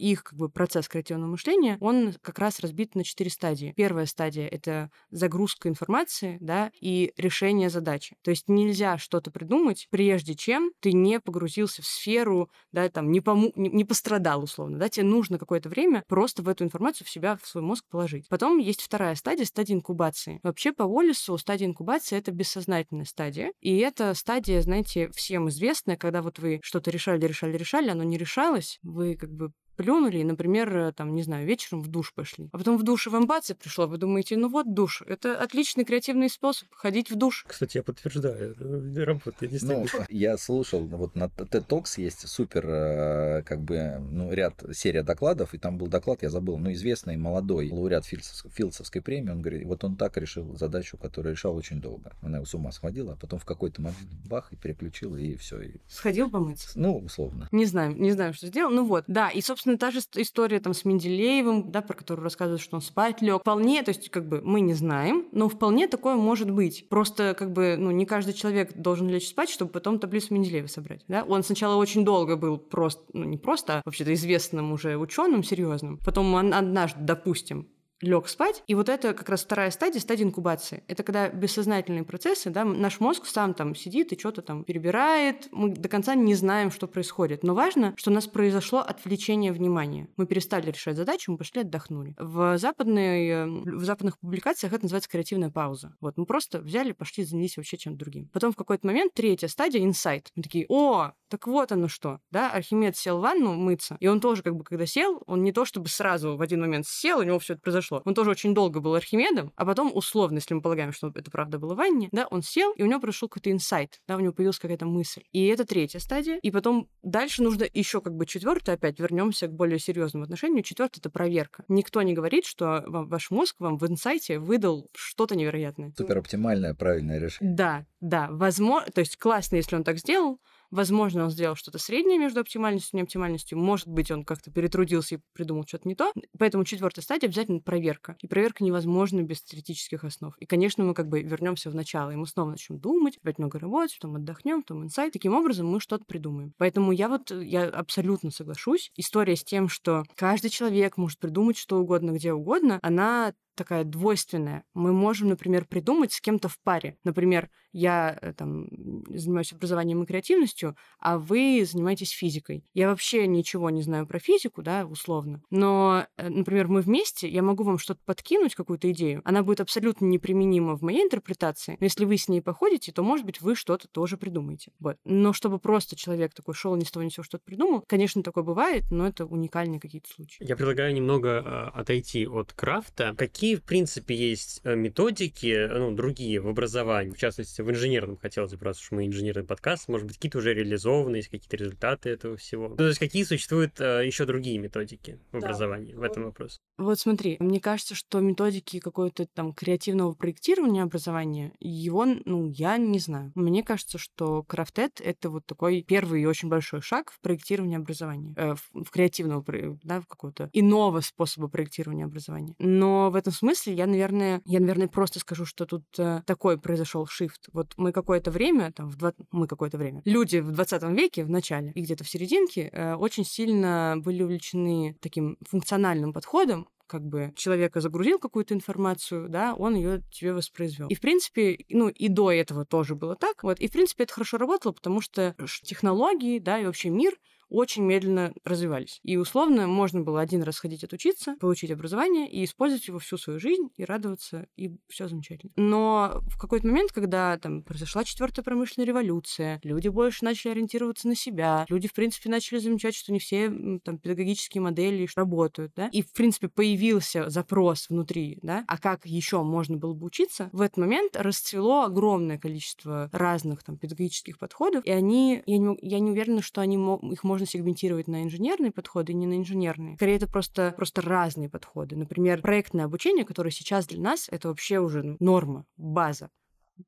их как бы процесс креативного мышления, он как раз разбит на четыре стадии. Первая стадия — это загрузка информации, да, и решение задачи. То есть нельзя что-то придумать, прежде чем ты не погрузился в сферу, да, там, не, пому... не пострадал, условно, да, тебе нужно какое-то время просто в эту информацию в себя, в свой мозг положить. Потом есть вторая стадия, стадия инкубации. Вообще по Уоллесу стадия инкубации — это бессознательная стадия, и это стадия, знаете, всем известная, когда вот вы что-то решали, решали, решали, оно не решалось, вы как бы плюнули и, например, э, там, не знаю, вечером в душ пошли. А потом в душе вам бац, и пришло, вы думаете, ну вот душ. Это отличный креативный способ ходить в душ. Кстати, я подтверждаю, это работает действительно. Ну, я слушал, вот на TED Talks есть супер, э, как бы, ну, ряд, серия докладов, и там был доклад, я забыл, ну, известный молодой лауреат Филдсов- Филдсовской премии, он говорит, вот он так решил задачу, которую решал очень долго. Она его с ума схватила, а потом в какой-то момент бах, и переключила, и все. И... Сходил помыться. Ну, условно. Не знаю, не знаю, что сделал. Ну вот, да. И, собственно, та же ст- история там с Менделеевым, да, про которую рассказывают, что он спать лег. Вполне, то есть, как бы, мы не знаем, но вполне такое может быть. Просто, как бы, ну, не каждый человек должен лечь спать, чтобы потом таблицу Менделеева собрать, да. Он сначала очень долго был просто, ну, не просто, а вообще-то известным уже ученым серьезным. Потом он однажды, допустим, лег спать. И вот это как раз вторая стадия, стадия инкубации. Это когда бессознательные процессы, да, наш мозг сам там сидит и что-то там перебирает. Мы до конца не знаем, что происходит. Но важно, что у нас произошло отвлечение внимания. Мы перестали решать задачу, мы пошли отдохнули. В, западной, э, в западных публикациях это называется креативная пауза. Вот мы просто взяли, пошли, занялись вообще чем-то другим. Потом в какой-то момент третья стадия, инсайт. Мы такие, о, так вот оно что, да, Архимед сел в ванну мыться, и он тоже как бы, когда сел, он не то чтобы сразу в один момент сел, у него все это произошло. Он тоже очень долго был Архимедом, а потом, условно, если мы полагаем, что это правда было ванне, да, он сел, и у него прошел какой-то инсайт, да, у него появилась какая-то мысль. И это третья стадия. И потом дальше нужно еще как бы четвертая, опять вернемся к более серьезному отношению. Четвертая это проверка. Никто не говорит, что вам, ваш мозг вам в инсайте выдал что-то невероятное. Супер оптимальное, правильное решение. Да, да, возможно, то есть классно, если он так сделал, Возможно, он сделал что-то среднее между оптимальностью и неоптимальностью. Может быть, он как-то перетрудился и придумал что-то не то. Поэтому четвертая стадия обязательно проверка. И проверка невозможна без теоретических основ. И, конечно, мы как бы вернемся в начало, и мы снова начнем думать, опять много работать, потом отдохнем, потом инсайт. Таким образом мы что-то придумаем. Поэтому я вот, я абсолютно соглашусь. История с тем, что каждый человек может придумать что угодно, где угодно, она такая двойственная. Мы можем, например, придумать с кем-то в паре. Например, я э, там занимаюсь образованием и креативностью, а вы занимаетесь физикой. Я вообще ничего не знаю про физику, да, условно. Но, э, например, мы вместе, я могу вам что-то подкинуть, какую-то идею. Она будет абсолютно неприменима в моей интерпретации. Но если вы с ней походите, то, может быть, вы что-то тоже придумаете. Вот. Но чтобы просто человек такой шел ни с того ни сего что-то придумал, конечно, такое бывает, но это уникальные какие-то случаи. Я предлагаю немного э, отойти от крафта. Какие, в принципе, есть э, методики, ну, другие в образовании, в частности, в инженерном хотелось бы, раз уж мы инженерный подкаст, может быть, какие-то уже реализованы, есть какие-то результаты этого всего. Ну, то есть какие существуют э, еще другие методики в Да. образовании в этом вопросе? Вот смотри, мне кажется, что методики какого-то там креативного проектирования образования, его, ну, я не знаю. Мне кажется, что крафтет — это вот такой первый и очень большой шаг в проектировании образования, э, в, в креативного, да, в какого-то иного способа проектирования образования. Но в этом смысле я, наверное, я, наверное, просто скажу, что тут э, такой произошел шифт. Вот мы какое-то время, там, в два- мы какое-то время, люди в 20 веке, в начале и где-то в серединке, э, очень сильно были увлечены таким функциональным подходом, как бы человека загрузил какую-то информацию, да, он ее тебе воспроизвел. И в принципе, ну и до этого тоже было так. Вот. И в принципе это хорошо работало, потому что ш- технологии, да, и вообще мир очень медленно развивались. И условно можно было один раз ходить отучиться, получить образование и использовать его всю свою жизнь и радоваться, и все замечательно. Но в какой-то момент, когда там произошла четвертая промышленная революция, люди больше начали ориентироваться на себя, люди, в принципе, начали замечать, что не все там педагогические модели работают, да, и, в принципе, появился запрос внутри, да, а как еще можно было бы учиться, в этот момент расцвело огромное количество разных там педагогических подходов, и они, я не, я не уверена, что они, их можно сегментировать на инженерные подходы и не на инженерные. Скорее, это просто, просто разные подходы. Например, проектное обучение, которое сейчас для нас, это вообще уже ну, норма, база.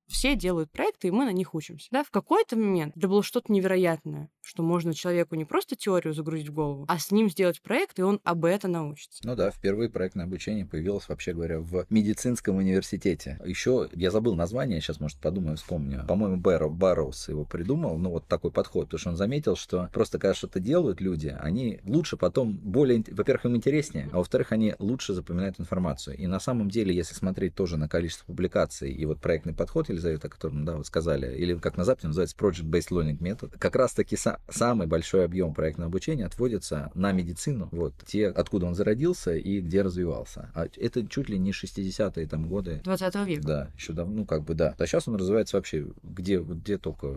Все делают проекты, и мы на них учимся. Да, в какой-то момент это было что-то невероятное, что можно человеку не просто теорию загрузить в голову, а с ним сделать проект, и он об этом научится. Ну да, впервые проектное обучение появилось, вообще говоря, в медицинском университете. Еще, я забыл название, сейчас, может, подумаю, вспомню. По-моему, Бэрро, Барроуз его придумал, ну вот такой подход, потому что он заметил, что просто когда что-то делают люди, они лучше потом более, во-первых, им интереснее, а во-вторых, они лучше запоминают информацию. И на самом деле, если смотреть тоже на количество публикаций и вот проектный подход, Елизавета, о котором, да, вы сказали, или как на Западе называется Project-Based Learning Method, как раз-таки са- самый большой объем проектного обучения отводится на медицину, вот, те, откуда он зародился и где развивался. А это чуть ли не 60-е там годы, 20 века. да, еще давно, ну, как бы, да. А сейчас он развивается вообще где, где только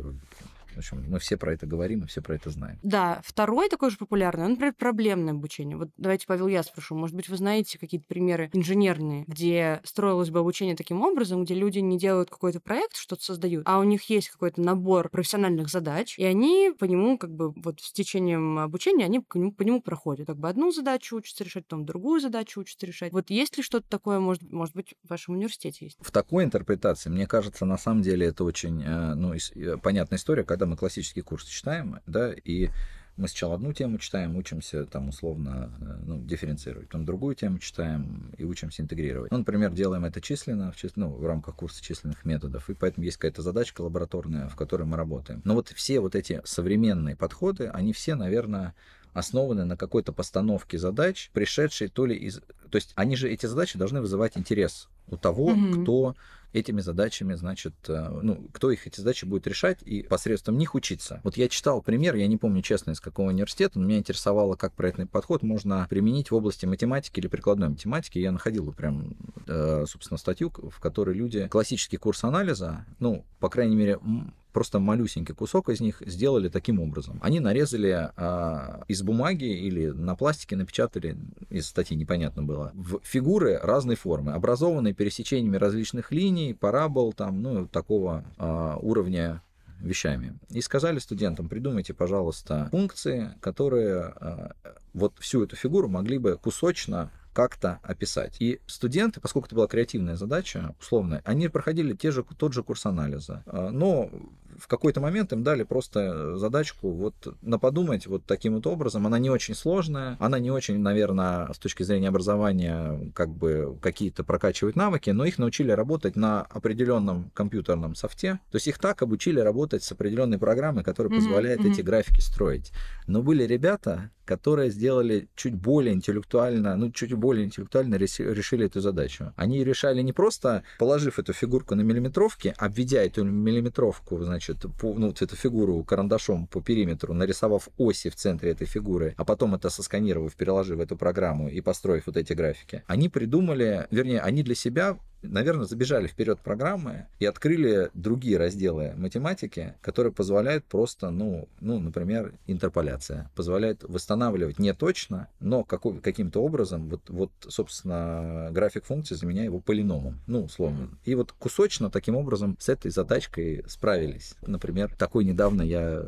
В общем, мы все про это говорим и все про это знаем. Да, второй такой же популярный, он, например, проблемное обучение. Вот давайте, Павел, я спрошу, может быть, вы знаете какие-то примеры инженерные, где строилось бы обучение таким образом, где люди не делают какой-то проект, что-то создают, а у них есть какой-то набор профессиональных задач, и они по нему как бы вот с течением обучения они по нему, по нему проходят. Как бы одну задачу учатся решать, потом другую задачу учатся решать. Вот есть ли что-то такое, может, может быть, в вашем университете есть? В такой интерпретации, мне кажется, на самом деле это очень э, ну, э, понятная история, когда мы классический курс читаем, да, и мы сначала одну тему читаем, учимся там условно э, ну, дифференцировать, потом другую тему читаем и учимся интегрировать. Ну, например, делаем это численно, в, чис... ну, в рамках курса численных методов, и поэтому есть какая-то задачка лабораторная, в которой мы работаем. Но вот все вот эти современные подходы, они все, наверное, основаны на какой-то постановке задач, пришедшей то ли из... То есть они же, эти задачи должны вызывать интерес у того, mm-hmm. кто этими задачами, значит, э, ну, кто их эти задачи будет решать и посредством них учиться. Вот я читал пример, я не помню честно из какого университета, но меня интересовало, как проектный подход можно применить в области математики или прикладной математики. Я находил прям, э, собственно, статью, в которой люди классический курс анализа, ну, по крайней мере, просто малюсенький кусок из них сделали таким образом. Они нарезали а, из бумаги или на пластике напечатали, из статьи непонятно было, в фигуры разной формы, образованные пересечениями различных линий, парабол, там, ну, такого а, уровня вещами. И сказали студентам, придумайте, пожалуйста, функции, которые а, вот всю эту фигуру могли бы кусочно как-то описать. И студенты, поскольку это была креативная задача, условно, они проходили те же, тот же курс анализа. А, но в какой-то момент им дали просто задачку вот на подумать вот таким вот образом. Она не очень сложная, она не очень, наверное, с точки зрения образования как бы какие-то прокачивать навыки, но их научили работать на определенном компьютерном софте. То есть их так обучили работать с определенной программой, которая позволяет mm-hmm. эти графики строить. Но были ребята, которые сделали чуть более интеллектуально, ну, чуть более интеллектуально решили эту задачу. Они решали не просто, положив эту фигурку на миллиметровке, обведя эту миллиметровку, значит, по, ну, вот эту фигуру карандашом по периметру, нарисовав оси в центре этой фигуры, а потом это сосканировав, переложив в эту программу и построив вот эти графики. Они придумали, вернее, они для себя наверное, забежали вперед программы и открыли другие разделы математики, которые позволяют просто, ну, ну например, интерполяция, позволяет восстанавливать не точно, но какой, каким-то образом, вот, вот, собственно, график функции заменяя его полиномом, ну, условно. И вот кусочно таким образом с этой задачкой справились. Например, такой недавно я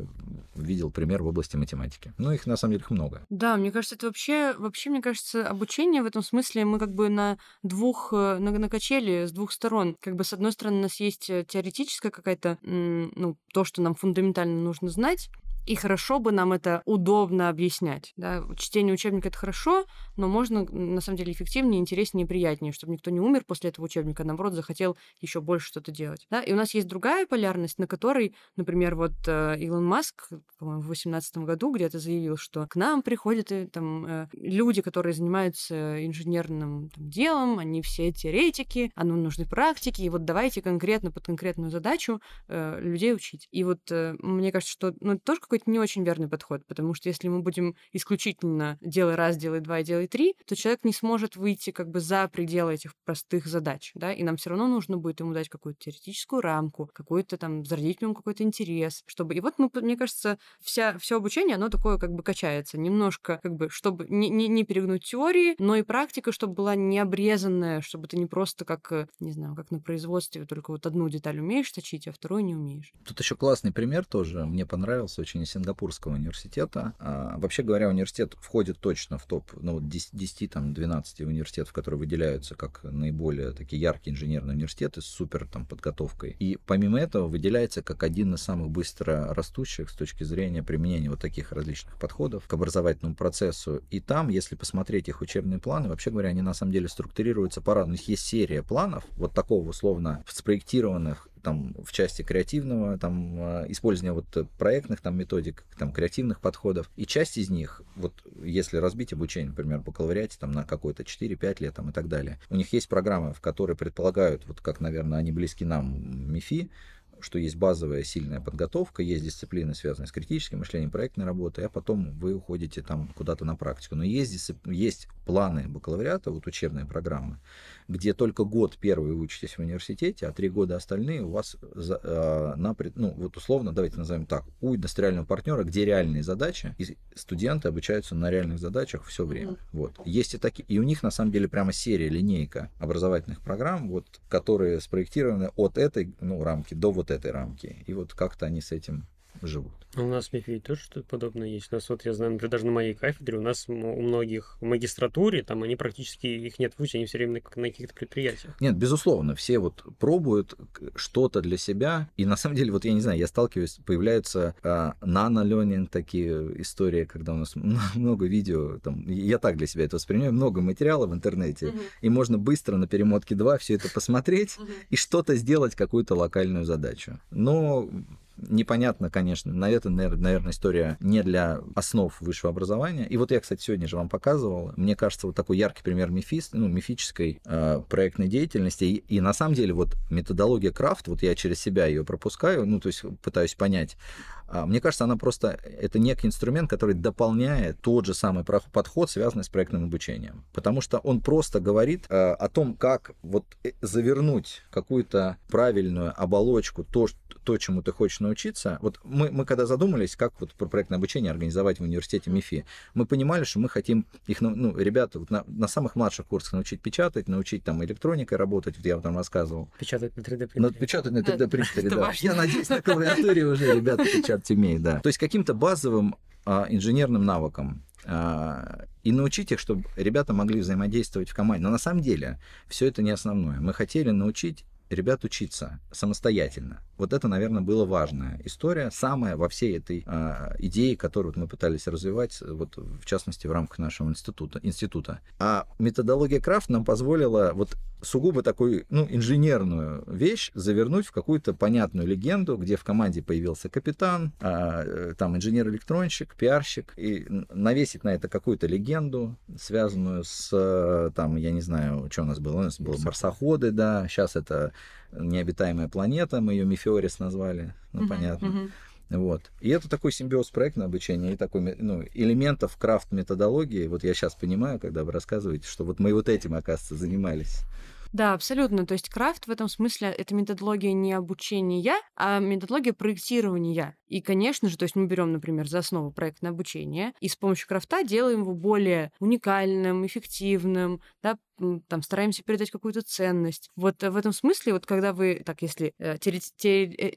видел пример в области математики. Ну, их на самом деле их много. Да, мне кажется, это вообще, вообще, мне кажется, обучение в этом смысле мы как бы на двух, э, на, на качели с двух сторон. Как бы с одной стороны у нас есть э, теоретическая какая-то, ну, то, что нам фундаментально нужно знать, и хорошо бы нам это удобно объяснять. Да? Чтение учебника — это хорошо, но можно, на самом деле, эффективнее, интереснее и приятнее, чтобы никто не умер после этого учебника, а наоборот, захотел еще больше что-то делать. Да? И у нас есть другая полярность, на которой, например, вот э, Илон Маск, по-моему, в 2018 году где-то заявил, что к нам приходят э, там, э, люди, которые занимаются инженерным там, делом, они все теоретики, а нам нужны практики, и вот давайте конкретно под конкретную задачу э, людей учить. И вот э, мне кажется, что ну, это тоже какой быть не очень верный подход, потому что если мы будем исключительно делай раз, делай два и делай три, то человек не сможет выйти как бы за пределы этих простых задач, да, и нам все равно нужно будет ему дать какую-то теоретическую рамку, какую-то там, зародить в нем какой-то интерес, чтобы... И вот, мы, мне кажется, вся, все обучение, оно такое как бы качается, немножко как бы, чтобы не, не, не перегнуть теории, но и практика, чтобы была не обрезанная, чтобы ты не просто как, э, не знаю, как на производстве, только вот одну деталь умеешь точить, а вторую не умеешь. Тут еще классный пример тоже, мне понравился очень Сингапурского университета. А, вообще говоря, университет входит точно в топ ну, 10, там, 12 университетов, которые выделяются как наиболее такие яркие инженерные университеты с супер там, подготовкой. И помимо этого выделяется как один из самых быстро растущих с точки зрения применения вот таких различных подходов к образовательному процессу. И там, если посмотреть их учебные планы, вообще говоря, они на самом деле структурируются по-разному. У них есть серия планов, вот такого условно спроектированных там в части креативного, там а, использования вот проектных там методик, там креативных подходов. И часть из них, вот если разбить обучение, например, бакалавриате там на какой-то 4-5 лет там и так далее, у них есть программы, в которые предполагают, вот как, наверное, они близки нам, МИФИ, что есть базовая сильная подготовка, есть дисциплины, связанные с критическим мышлением, проектной работой, а потом вы уходите там куда-то на практику. Но есть, есть планы бакалавриата, вот учебные программы, где только год первый вы учитесь в университете, а три года остальные у вас за, э, на, ну, вот условно, давайте назовем так, у индустриального партнера, где реальные задачи, и студенты обучаются на реальных задачах все время. Mm-hmm. Вот. Есть и такие, и у них на самом деле прямо серия, линейка образовательных программ, вот, которые спроектированы от этой ну, рамки до вот этой рамки. И вот как-то они с этим живут. У нас в МИФИ тоже что-то подобное есть. У нас вот, я знаю, например, даже на моей кафедре, у нас у многих в магистратуре, там они практически, их нет в ВУЗе, они все время на, на каких-то предприятиях. Нет, безусловно, все вот пробуют что-то для себя, и на самом деле, вот я не знаю, я сталкиваюсь, появляются а, нано-ленинг, такие истории, когда у нас [LAUGHS] много видео, там, я так для себя это воспринимаю, много материала в интернете, угу. и можно быстро на перемотке 2 все это посмотреть угу. и что-то сделать, какую-то локальную задачу. Но непонятно, конечно, на это, наверное, история не для основ высшего образования. И вот я, кстати, сегодня же вам показывал, мне кажется, вот такой яркий пример мифист, ну, мифической э, проектной деятельности. И, и на самом деле вот методология крафт, вот я через себя ее пропускаю, ну, то есть пытаюсь понять, а, мне кажется, она просто это некий инструмент, который дополняет тот же самый подход, связанный с проектным обучением. Потому что он просто говорит э, о том, как вот э, завернуть какую-то правильную оболочку, то, то, чему ты хочешь научиться. Вот мы, мы когда задумались, как вот про проектное обучение организовать в университете МИФИ, мы понимали, что мы хотим их, ну, ну ребята, вот на, на самых младших курсах научить печатать, научить там электроникой работать, вот я вам там рассказывал. Печатать на 3D принтере. Ну, печатать на 3D принтере, да. Я надеюсь, на клавиатуре уже ребята печатают умеет, да. То есть каким-то базовым а, инженерным навыкам а, и научить их, чтобы ребята могли взаимодействовать в команде. Но на самом деле все это не основное. Мы хотели научить ребят учиться самостоятельно. Вот это, наверное, была важная история, самая во всей этой э, идее, которую мы пытались развивать, вот в частности в рамках нашего института. института. А методология Крафт нам позволила вот сугубо такую, ну, инженерную вещь завернуть в какую-то понятную легенду, где в команде появился капитан, э, там инженер-электронщик, пиарщик, и навесить на это какую-то легенду, связанную с, там, я не знаю, что у нас было, у нас было марсоходы, да, сейчас это необитаемая планета, мы ее Мефиорис назвали, ну, uh-huh, понятно. Uh-huh. Вот. И это такой симбиоз проектного обучения и такой ну, элементов крафт-методологии. Вот я сейчас понимаю, когда вы рассказываете, что вот мы вот этим, оказывается, занимались. Да, абсолютно. То есть крафт в этом смысле это методология не обучения, а методология проектирования. И, конечно же, то есть мы берем, например, за основу проектное обучение и с помощью крафта делаем его более уникальным, эффективным, да, там стараемся передать какую-то ценность. Вот в этом смысле, вот когда вы, так, если э, э,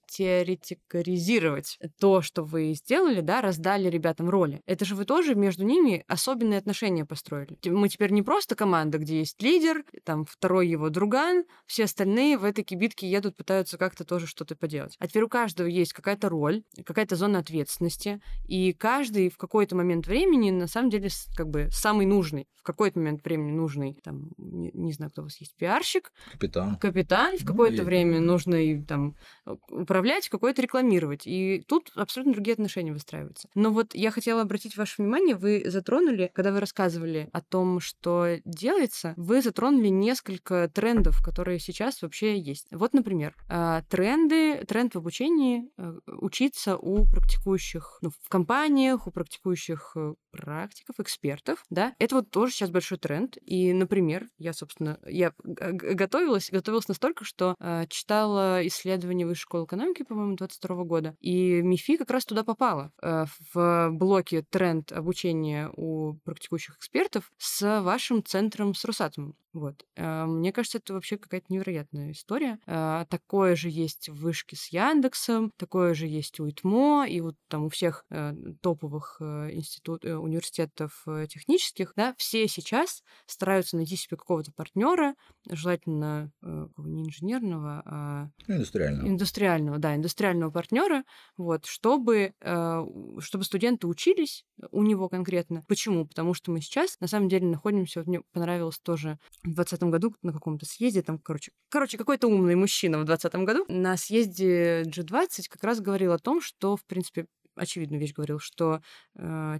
теоретикаризировать то, что вы сделали, да, раздали ребятам роли, это же вы тоже между ними особенные отношения построили. Мы теперь не просто команда, где есть лидер, там второй его друган, все остальные в этой кибитке едут, пытаются как-то тоже что-то поделать. А теперь у каждого есть какая-то роль, какая-то зона ответственности, и каждый в какой-то момент времени на самом деле как бы самый нужный, в какой-то момент времени нужный там не, не знаю, кто у вас есть, пиарщик. Капитан. Капитан. В какое-то ну, время нужно и там управлять, какое-то рекламировать. И тут абсолютно другие отношения выстраиваются. Но вот я хотела обратить ваше внимание, вы затронули, когда вы рассказывали о том, что делается, вы затронули несколько трендов, которые сейчас вообще есть. Вот, например, а, тренды, тренд в обучении э, учиться у практикующих ну, в компаниях, у практикующих э, практиков, экспертов, да, это вот тоже сейчас большой тренд. И, например, я, собственно, я готовилась, готовилась настолько, что э, читала исследование Высшей школы экономики, по-моему, 22 года, и МИФИ как раз туда попала э, в блоке тренд обучения у практикующих экспертов с вашим центром с Росатомом. Вот. Э, мне кажется, это вообще какая-то невероятная история. Э, такое же есть в вышке с Яндексом, такое же есть у ИТМО, и вот там у всех э, топовых институт, университетов технических, да, все сейчас стараются найти себе какого-то партнера, желательно не инженерного, а индустриального. Индустриального, да, индустриального партнера, вот, чтобы, чтобы студенты учились у него конкретно. Почему? Потому что мы сейчас, на самом деле, находимся, вот мне понравилось тоже в двадцатом году на каком-то съезде, там, короче, короче, какой-то умный мужчина в двадцатом году на съезде G20 как раз говорил о том, что, в принципе, очевидную вещь говорил, что э,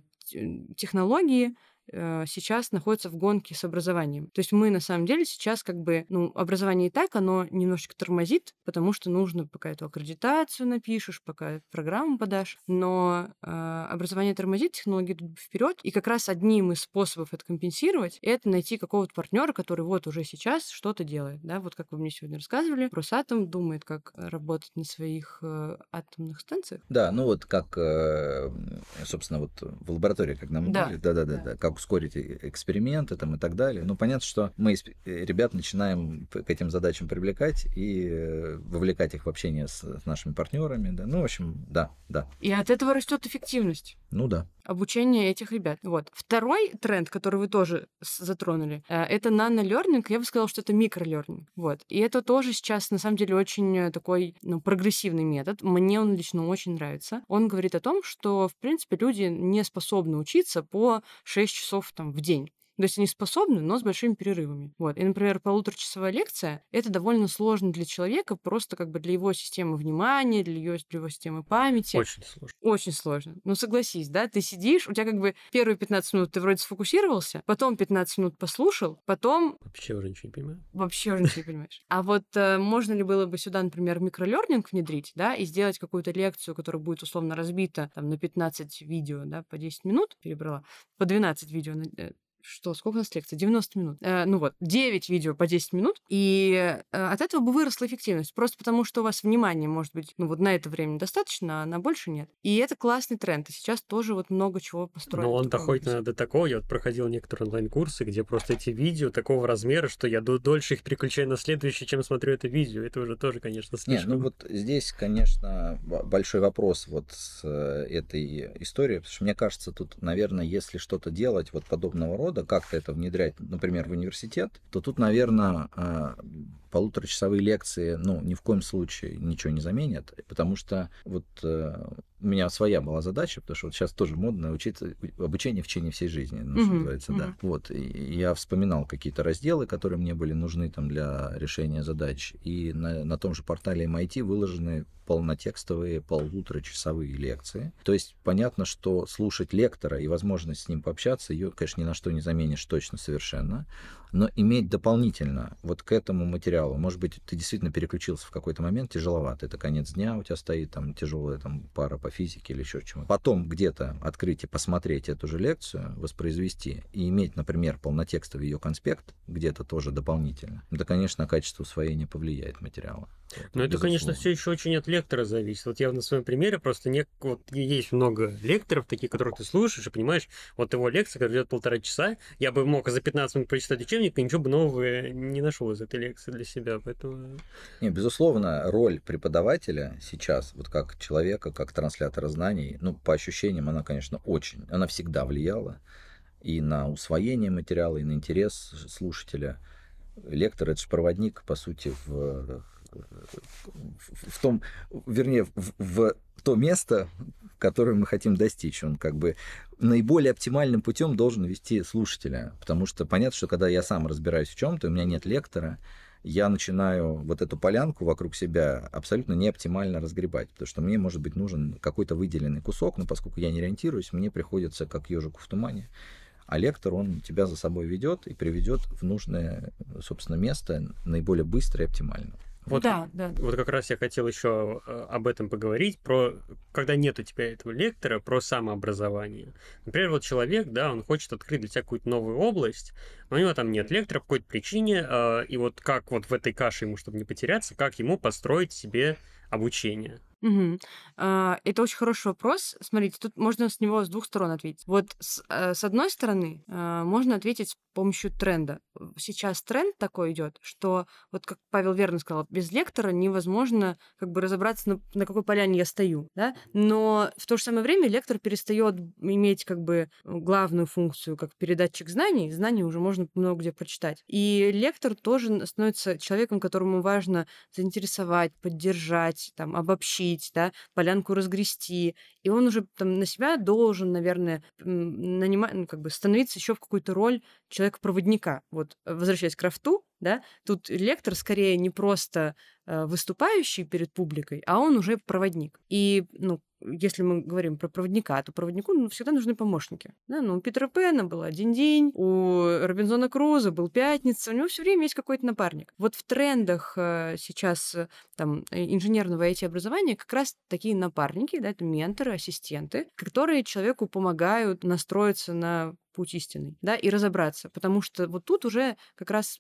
технологии сейчас находится в гонке с образованием. То есть мы на самом деле сейчас как бы, ну, образование и так, оно немножечко тормозит, потому что нужно пока эту аккредитацию напишешь, пока программу подашь, но э, образование тормозит, технологии идут вперед, и как раз одним из способов это компенсировать, это найти какого-то партнера, который вот уже сейчас что-то делает, да, вот как вы мне сегодня рассказывали, Росатом думает, как работать на своих э, атомных станциях. Да, ну вот как, э, собственно, вот в лаборатории, как нам Да. говорили, да-да-да, Да. да, как ускорить э- эксперименты там и так далее. Ну, понятно, что мы э, ребят начинаем к этим задачам привлекать и э, вовлекать их в общение с, с нашими партнерами, да. Ну, в общем, да, да. И от этого растет эффективность Ну да. обучения этих ребят. Вот. Второй тренд, который вы тоже затронули, э, это нано-лернинг. Я бы сказала, что это микролернинг. Вот. И это тоже сейчас, на самом деле, очень э, такой ну, прогрессивный метод. Мне он лично очень нравится. Он говорит о том, что, в принципе, люди не способны учиться по 6 часов там, в день. То есть они способны, но с большими перерывами. Вот. И, например, полуторачасовая лекция — это довольно сложно для человека, просто как бы для его системы внимания, для его, для его системы памяти. Очень сложно. Очень сложно. Ну, согласись, да? Ты сидишь, у тебя как бы первые 15 минут ты вроде сфокусировался, потом 15 минут послушал, потом Вообще уже ничего не понимаю. вообще уже ничего не понимаешь. [LAUGHS] А вот э, можно ли было бы сюда, например, микролернинг внедрить, да, и сделать какую-то лекцию, которая будет условно разбита там на 15 видео, да, по 10 минут, перебрала, по 12 видео на- э, что, сколько у нас лекций? 90 минут. Э, ну вот, 9 видео по 10 минут, и э, от этого бы выросла эффективность. Просто потому, что у вас внимания, может быть, ну вот на это время достаточно, а на больше нет. И это классный тренд. И сейчас тоже вот много чего построено. Но он доходит иногда до такого. Я вот проходил некоторые онлайн-курсы, где просто эти видео такого размера, что я до- дольше их переключаю на следующее, чем смотрю это видео. Это уже тоже, конечно, Не, слишком. ну вот здесь, конечно, большой вопрос вот с э, этой историей, потому что мне кажется, тут, наверное, если что-то делать вот подобного рода, как-то это внедрять, например, в университет, то тут, наверное, э, полуторачасовые лекции, ну, ни в коем случае ничего не заменят, потому что вот э, у меня своя была задача, потому что вот сейчас тоже модно учиться обучение в течение всей жизни, ну, что называется, да. Вот, и я вспоминал какие-то разделы, которые мне были нужны там для решения задач, и на, на том же портале MIT выложены полнотекстовые полуторачасовые лекции. То есть понятно, что слушать лектора и возможность с ним пообщаться, ее, конечно, ни на что не заменишь точно совершенно, но иметь дополнительно вот к этому материалу, может быть, ты действительно переключился в какой-то момент, тяжеловато, это конец дня, у тебя стоит там тяжелая там пара по физике или еще чему Потом где-то открыть и посмотреть эту же лекцию, воспроизвести и иметь, например, полнотекстовый ее конспект где-то тоже дополнительно, это, конечно, качество усвоения повлияет материала. Но это, конечно, все еще очень от лектора зависит. Вот я на своем примере просто не... вот есть много лекторов, таких, которых ты слушаешь, и понимаешь, вот его лекция, которая идет полтора часа, я бы мог за 15 минут прочитать учебник, и ничего бы нового не нашел из этой лекции для себя. Поэтому Не, безусловно, роль преподавателя сейчас, вот как человека, как транслятора знаний, ну, по ощущениям, она, конечно, очень, она всегда влияла и на усвоение материала, и на интерес слушателя. Лектор — это же проводник, по сути, в, в, в том, вернее, в, в то место, которое мы хотим достичь. Он как бы наиболее оптимальным путем должен вести слушателя. Потому что понятно, что когда я сам разбираюсь в чем-то, у меня нет лектора, я начинаю вот эту полянку вокруг себя абсолютно неоптимально разгребать, потому что мне, может быть, нужен какой-то выделенный кусок, но поскольку я не ориентируюсь, мне приходится как ежику в тумане. А лектор, он тебя за собой ведет и приведет в нужное, собственно, место наиболее быстро и оптимально. Вот, Да, да. вот как раз я хотел еще э, об этом поговорить, про когда нет у тебя этого лектора, про самообразование. Например, вот человек, да, он хочет открыть для себя какую-то новую область, но у него там нет лектора по какой-то причине, э, и вот как вот в этой каше ему, чтобы не потеряться, как ему построить себе обучение? А, Это очень хороший вопрос. Смотрите, тут можно с него с двух сторон ответить. Вот с, э, с одной стороны, а, можно ответить с помощью тренда. Сейчас тренд такой идет, что, вот как Павел верно сказал, без лектора невозможно как бы разобраться, на, на какой поляне я стою, да? Но в то же самое время лектор перестает иметь как бы главную функцию как передатчик знаний. Знаний уже можно много где прочитать. И лектор тоже становится человеком, которому важно заинтересовать, поддержать, там, обобщить, да, полянку разгрести. И он уже там на себя должен, наверное, нанимать, ну, как бы становиться еще в какую-то роль человека-проводника. Вот, э, возвращаясь к крафту, да, тут лектор скорее не просто э, выступающий перед публикой, а он уже проводник. И, ну, если мы говорим про проводника, то проводнику ну, всегда нужны помощники. Да? Ну, у Питера Пэна был один день, у Робинзона Круза был пятница, у него все время есть какой-то напарник. Вот в трендах э, сейчас э, там инженерного IT-образования как раз такие напарники, да, это менторы, ассистенты, которые человеку помогают настроиться на путь истинный, да, и разобраться, потому что вот тут уже как раз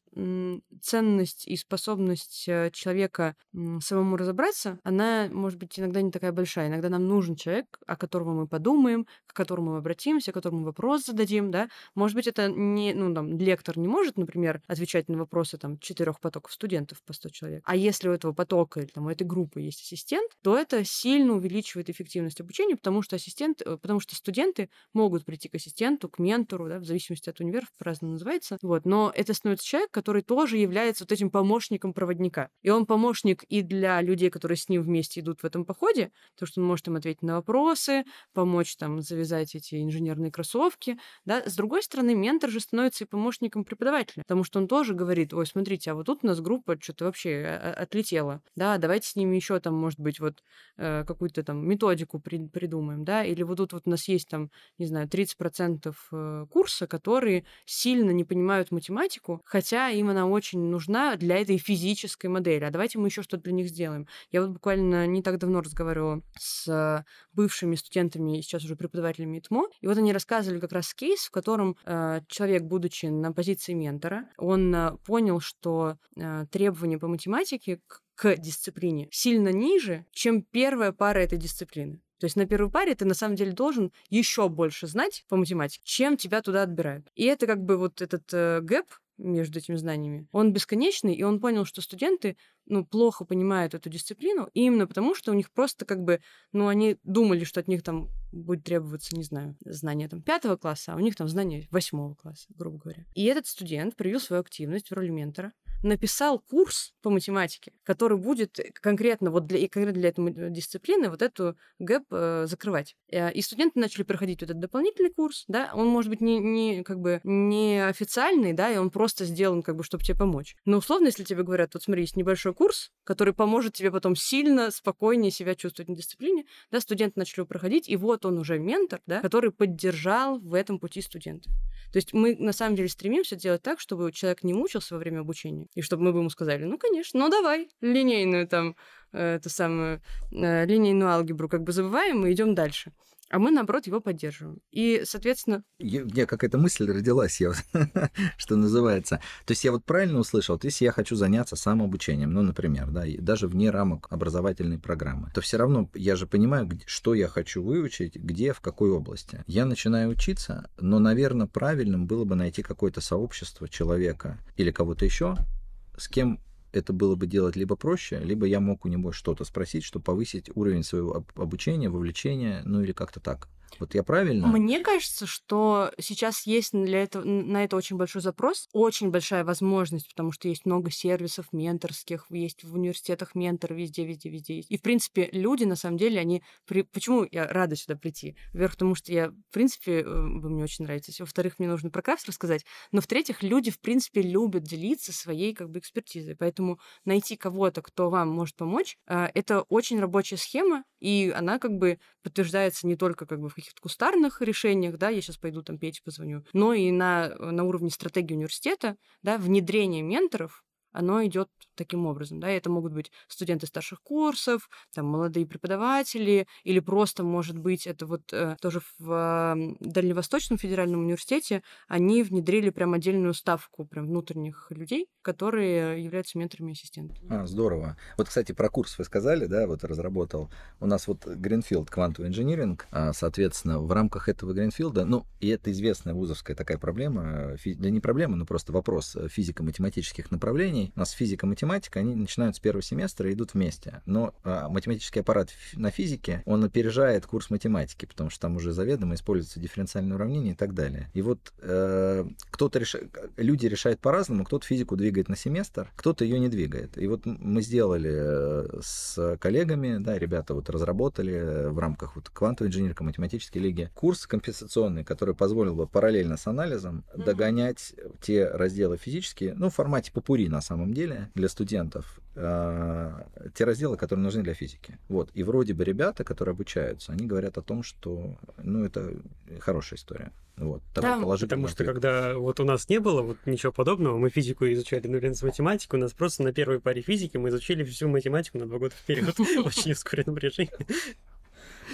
ценность и способность э, человека самому разобраться, она, может быть, иногда не такая большая. Иногда нам нужен человек, о котором мы подумаем, к которому мы обратимся, которому вопрос зададим, да. Может быть, это не, ну, там, лектор не может, например, отвечать на вопросы там четырех потоков студентов по 100 человек. А если у этого потока или там у этой группы есть ассистент, то это сильно увеличивает эффективность обучения, потому что ассистент, э, потому что студенты могут прийти к ассистенту, к ментору, ментору, да, в зависимости от универа, по-разному называется. Вот. Но это становится человек, который тоже является вот этим помощником проводника. И он помощник и для людей, которые с ним вместе идут в этом походе, потому что он может им ответить на вопросы, помочь там завязать эти инженерные кроссовки. Да. С другой стороны, ментор же становится и помощником преподавателя, потому что он тоже говорит, ой, смотрите, а вот тут у нас группа что-то вообще э, э, отлетела, да, давайте с ними еще там, может быть, вот э, какую-то там методику при, придумаем, да, или вот тут вот у нас есть там, не знаю, 30% Э, курса, которые сильно не понимают математику, хотя им она очень нужна для этой физической модели. А давайте мы еще что-то для них сделаем. Я вот буквально не так давно разговаривала с бывшими студентами и сейчас уже преподавателями ИТМО, и вот они рассказывали как раз кейс, в котором э, человек, будучи на позиции ментора, он э, понял, что э, требования по математике к к дисциплине сильно ниже, чем первая пара этой дисциплины. То есть на первой паре ты на самом деле должен еще больше знать по математике, чем тебя туда отбирают. И это как бы вот этот э, гэп между этими знаниями, он бесконечный, и он понял, что студенты ну, плохо понимают эту дисциплину, именно потому, что у них просто как бы, ну, они думали, что от них там будет требоваться, не знаю, знания там пятого класса, а у них там знания восьмого класса, грубо говоря. И этот студент проявил свою активность в роли ментора, написал курс по математике, который будет конкретно вот для, и конкретно для этой дисциплины вот эту гэп э, закрывать. Э, и студенты начали проходить вот этот дополнительный курс, да, он может быть не, не как бы не официальный, да, и он просто сделан как бы, чтобы тебе помочь. Но условно, если тебе говорят, вот смотри, есть небольшой курс, который поможет тебе потом сильно, спокойнее себя чувствовать на дисциплине, да, студенты начали его проходить, и вот он уже ментор, да, который поддержал в этом пути студентов. То есть мы на самом деле стремимся делать так, чтобы человек не мучился во время обучения, и чтобы мы бы ему сказали, ну, конечно, ну, давай, линейную там, э, эту самую, э, линейную алгебру как бы забываем и идем дальше а мы, наоборот, его поддерживаем. И, соответственно... Я, у меня какая-то мысль родилась, я, [LAUGHS] что называется. То есть я вот правильно услышал, вот если я хочу заняться самообучением, ну, например, да, даже вне рамок образовательной программы, то все равно я же понимаю, что я хочу выучить, где, в какой области. Я начинаю учиться, но, наверное, правильным было бы найти какое-то сообщество человека или кого-то еще, с кем это было бы делать либо проще, либо я мог у него что-то спросить, чтобы повысить уровень своего обучения, вовлечения, ну или как-то так. Вот я правильно? Мне кажется, что сейчас есть для этого, на это очень большой запрос, очень большая возможность, потому что есть много сервисов менторских, есть в университетах ментор везде, везде, везде есть. И, в принципе, люди, на самом деле, они... При... Почему я рада сюда прийти? Во-первых, потому что я, в принципе, э, вы мне очень нравитесь. Во-вторых, мне нужно про крафт рассказать. Но, в-третьих, люди, в принципе, любят делиться своей, как бы, экспертизой. Поэтому найти кого-то, кто вам может помочь, э, это очень рабочая схема, и она, как бы, подтверждается не только, как бы, в каких-то кустарных решениях, да, я сейчас пойду там Пете позвоню, но и на, на уровне стратегии университета, да, внедрение менторов, оно идет таким образом. Да? Это могут быть студенты старших курсов, там, молодые преподаватели, или просто, может быть, это вот э, тоже в э, Дальневосточном федеральном университете они внедрили прям отдельную ставку прям внутренних людей, которые являются менторами и ассистентами. А, здорово. Вот, кстати, про курс вы сказали, да, вот разработал. У нас вот Гринфилд Quantum Engineering, а, соответственно, в рамках этого Гринфилда, ну, и это известная вузовская такая проблема, да не проблема, но просто вопрос физико-математических направлений. У нас физика-математика, они начинают с первого семестра и идут вместе. Но а, математический аппарат на физике, он опережает курс математики, потому что там уже заведомо используется дифференциальное уравнение и так далее. И вот э, кто-то решает, люди решают по-разному, кто-то физику двигает на семестр, кто-то ее не двигает. И вот мы сделали э, с коллегами, да, ребята вот разработали в рамках вот квантовой инженерика математической лиги курс компенсационный, который позволил бы параллельно с анализом догонять те разделы физические, ну, в формате попури на самом деле для студентов, э, те разделы, которые нужны для физики. Вот. И вроде бы ребята, которые обучаются, они говорят о том, что, ну, это хорошая история. Вот, да, потому что когда вот у нас не было вот ничего подобного, мы физику изучали нулин с математикой, у нас просто на первой паре физики мы изучили всю математику на два года вперед [LAUGHS] очень ускоренном режиме.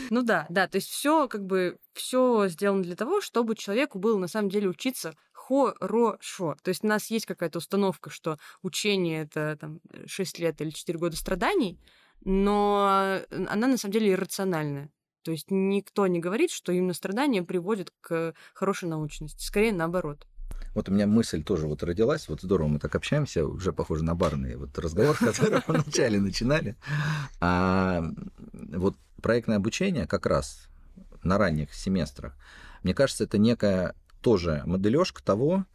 Ну да, да, то есть все как бы все сделано для того, чтобы человеку было на самом деле учиться хорошо. То есть у нас есть какая-то установка, что учение это там 6 лет или 4 года страданий, но она на самом деле иррациональная. То есть никто не говорит, что именно страдания приводят к хорошей научности. Скорее наоборот. Вот у меня мысль тоже вот родилась, вот здорово, мы так общаемся, уже похоже на барный вот разговор, [LAUGHS] который мы вначале начинали. А вот проектное обучение как раз на ранних семестрах, мне кажется, это некая тоже модележка того,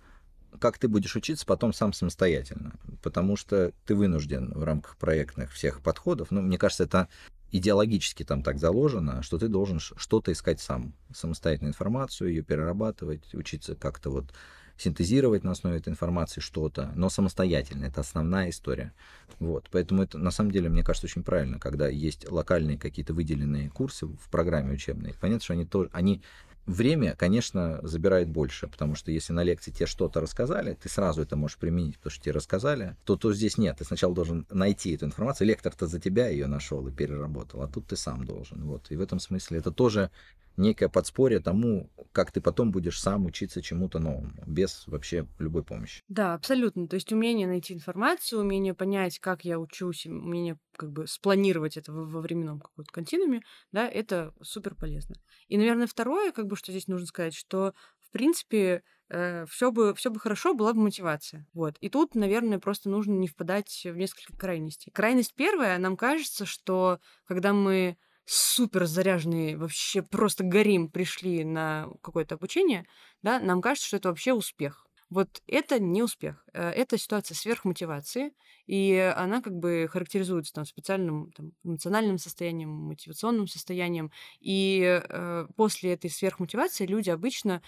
как ты будешь учиться потом сам самостоятельно, потому что ты вынужден в рамках проектных всех подходов, ну, мне кажется, это идеологически там так заложено, что ты должен что-то искать сам, самостоятельную информацию, ее перерабатывать, учиться как-то вот синтезировать на основе этой информации что-то, но самостоятельно. Это основная история. Вот. Поэтому это на самом деле, мне кажется, очень правильно, когда есть локальные какие-то выделенные курсы в программе учебной. Понятно, что они тоже, они Время, конечно, забирает больше, потому что если на лекции тебе что-то рассказали, ты сразу это можешь применить, потому что тебе рассказали, то, то здесь нет. Ты сначала должен найти эту информацию. Лектор-то за тебя ее нашел и переработал, а тут ты сам должен. Вот. И в этом смысле это тоже некое подспорье тому, как ты потом будешь сам учиться чему-то новому, без вообще любой помощи. Да, абсолютно. То есть умение найти информацию, умение понять, как я учусь, умение как бы спланировать это во, временном каком-то континууме, да, это супер полезно. И, наверное, второе, как бы, что здесь нужно сказать, что, в принципе, э, все бы, все бы хорошо, была бы мотивация. Вот. И тут, наверное, просто нужно не впадать в несколько крайностей. Крайность первая, нам кажется, что когда мы супер заряженные, вообще просто горим, пришли на какое-то обучение, да, нам кажется, что это вообще успех. Вот это не успех. Э, это ситуация сверхмотивации, и она как бы характеризуется там, специальным там, эмоциональным состоянием, мотивационным состоянием. И э, после этой сверхмотивации люди обычно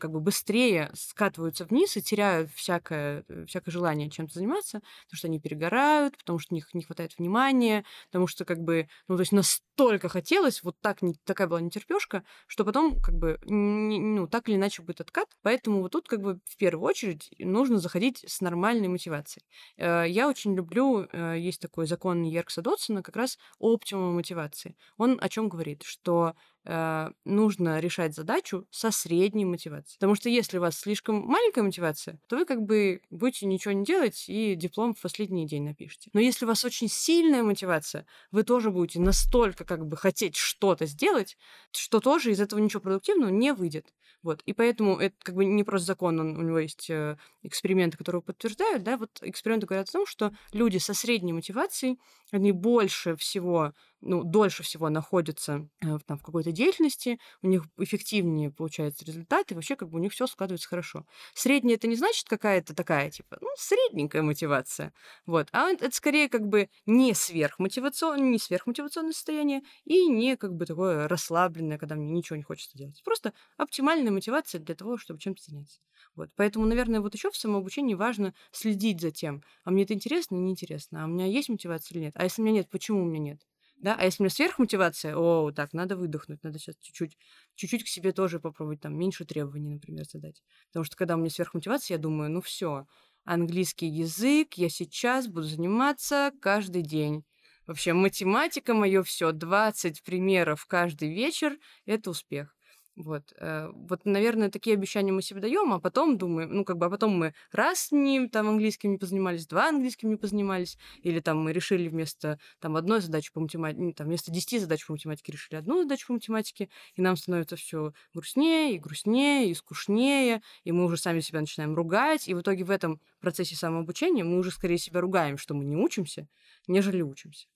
как бы быстрее скатываются вниз и теряют всякое, э, всякое желание чем-то заниматься, потому что они перегорают, потому что у них не хватает внимания, потому что как бы, ну, то есть настолько хотелось, вот так, не, такая была нетерпешка, что потом как бы, не, ну, так или иначе будет откат. Поэтому вот тут как бы в первую очередь нужно заходить с нормальной мотивацией. Э, я очень люблю, э, есть такой закон Еркса Дотсона, как раз о оптимуму мотивации. Он о чем говорит? Что э, нужно решать задачу со средней мотивацией. Потому что если у вас слишком маленькая мотивация, то вы как бы будете ничего не делать и диплом в последний день напишите. Но если у вас очень сильная мотивация, вы тоже будете настолько как бы хотеть что-то сделать, что тоже из этого ничего продуктивного не выйдет. Вот. И поэтому это как бы не просто закон, он, у него есть э, эксперименты, которые подтверждают, да, вот эксперименты говорят о том, что люди со средней мотивацией, они больше всего ну, дольше всего находятся э, там, в какой-то деятельности, у них эффективнее получается результат, и вообще как бы у них все складывается хорошо. Средняя это не значит какая-то такая, типа, ну, средненькая мотивация. Вот. А это скорее как бы не сверхмотивационное, не сверхмотивационное состояние и не как бы такое расслабленное, когда мне ничего не хочется делать. Просто оптимальная мотивация для того, чтобы чем-то заняться. Вот. Поэтому, наверное, вот еще в самообучении важно следить за тем, а мне это интересно неинтересно, а у меня есть мотивация или нет, а если у меня нет, почему у меня нет? Да, а если у меня сверхмотивация, о, так, надо выдохнуть, надо сейчас чуть-чуть, чуть-чуть к себе тоже попробовать, там, меньше требований, например, задать. Потому что когда у меня сверхмотивация, я думаю, ну все, английский язык я сейчас буду заниматься каждый день. Вообще, математика мое все, 20 примеров каждый вечер – это успех. Вот, э, вот, наверное, такие обещания мы себе даем, а потом думаем, ну, как бы, а потом мы раз не там английским не позанимались, два английским не позанимались, или там мы решили вместо там одной задачи по математике, там вместо десяти задач по математике решили одну задачу по математике, и нам становится все грустнее и грустнее и скучнее, и мы уже сами себя начинаем ругать, и в итоге в этом процессе самообучения мы уже скорее себя ругаем, что мы не учимся, нежели учимся.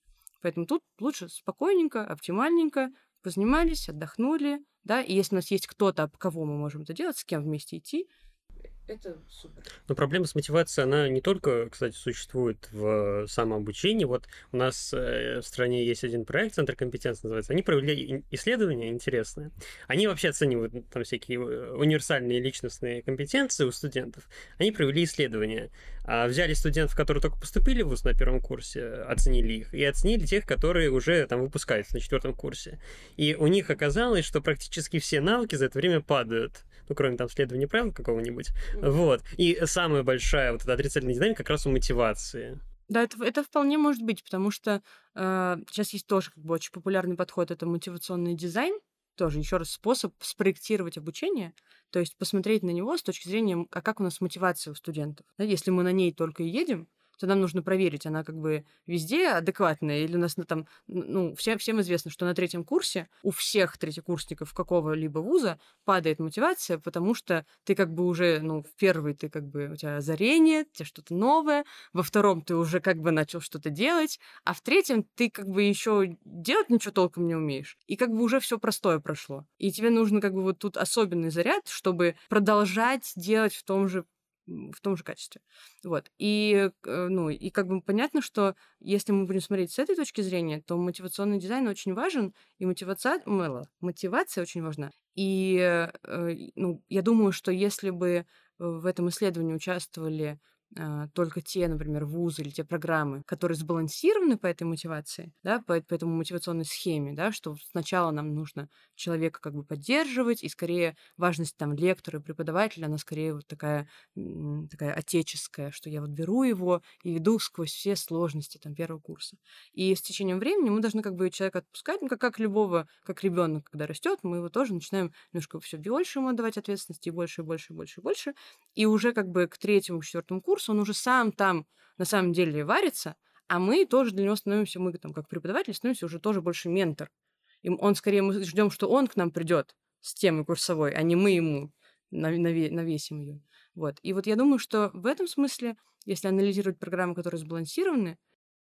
Поэтому тут лучше спокойненько, оптимальненько, позанимались, отдохнули, да, и если у нас есть кто-то, кого мы можем это делать, с кем вместе идти, это супер. Но проблема с мотивацией, она не только, кстати, существует в самообучении. Вот у нас э, в стране есть один проект, Центр компетенции называется. Они провели исследования интересные. Они вообще оценивают там всякие э, универсальные личностные компетенции у студентов. Они провели исследования. А взяли студентов, которые только поступили в ВУЗ на первом курсе, оценили их, и оценили тех, которые уже там выпускаются на четвертом курсе. И у них оказалось, что практически все навыки за это время падают ну, кроме там следования правил какого-нибудь. Вот. И самая большая вот эта отрицательная динамика как раз у мотивации. Да, это, это вполне может быть, потому что э, сейчас есть тоже как бы очень популярный подход, это мотивационный дизайн, тоже еще раз способ спроектировать обучение, то есть посмотреть на него с точки зрения, а как у нас мотивация у студентов. Да, если мы на ней только и едем, то нам нужно проверить, она как бы везде адекватная, или у нас на там, ну, всем, всем известно, что на третьем курсе у всех третьекурсников какого-либо вуза падает мотивация, потому что ты как бы уже, ну, в первый ты как бы, у тебя озарение, у тебя что-то новое, во втором ты уже как бы начал что-то делать, а в третьем ты как бы еще делать ничего толком не умеешь. И как бы уже все простое прошло. И тебе нужно как бы вот тут особенный заряд, чтобы продолжать делать в том же в том же качестве. Вот. И, э, ну, и как бы понятно, что если мы будем смотреть с этой точки зрения, то мотивационный дизайн очень важен, и мотивация, мотивация очень важна. И, э, ну, я думаю, что если бы в этом исследовании участвовали только те, например, вузы или те программы, которые сбалансированы по этой мотивации, да, по, по этому мотивационной схеме, да, что сначала нам нужно человека как бы поддерживать, и скорее важность там лектора и преподавателя, она скорее вот такая, такая отеческая, что я вот беру его и веду сквозь все сложности там первого курса. И с течением времени мы должны как бы человека отпускать, ну, как, как любого, как ребенок, когда растет, мы его тоже начинаем немножко все больше ему отдавать ответственности, и больше, и больше, и больше, и больше. И уже как бы к третьему, к четвертому курсу курс, он уже сам там на самом деле варится, а мы тоже для него становимся, мы там как преподаватель становимся уже тоже больше ментор. И он скорее, мы ждем, что он к нам придет с темой курсовой, а не мы ему навесим ее. Вот. И вот я думаю, что в этом смысле, если анализировать программы, которые сбалансированы,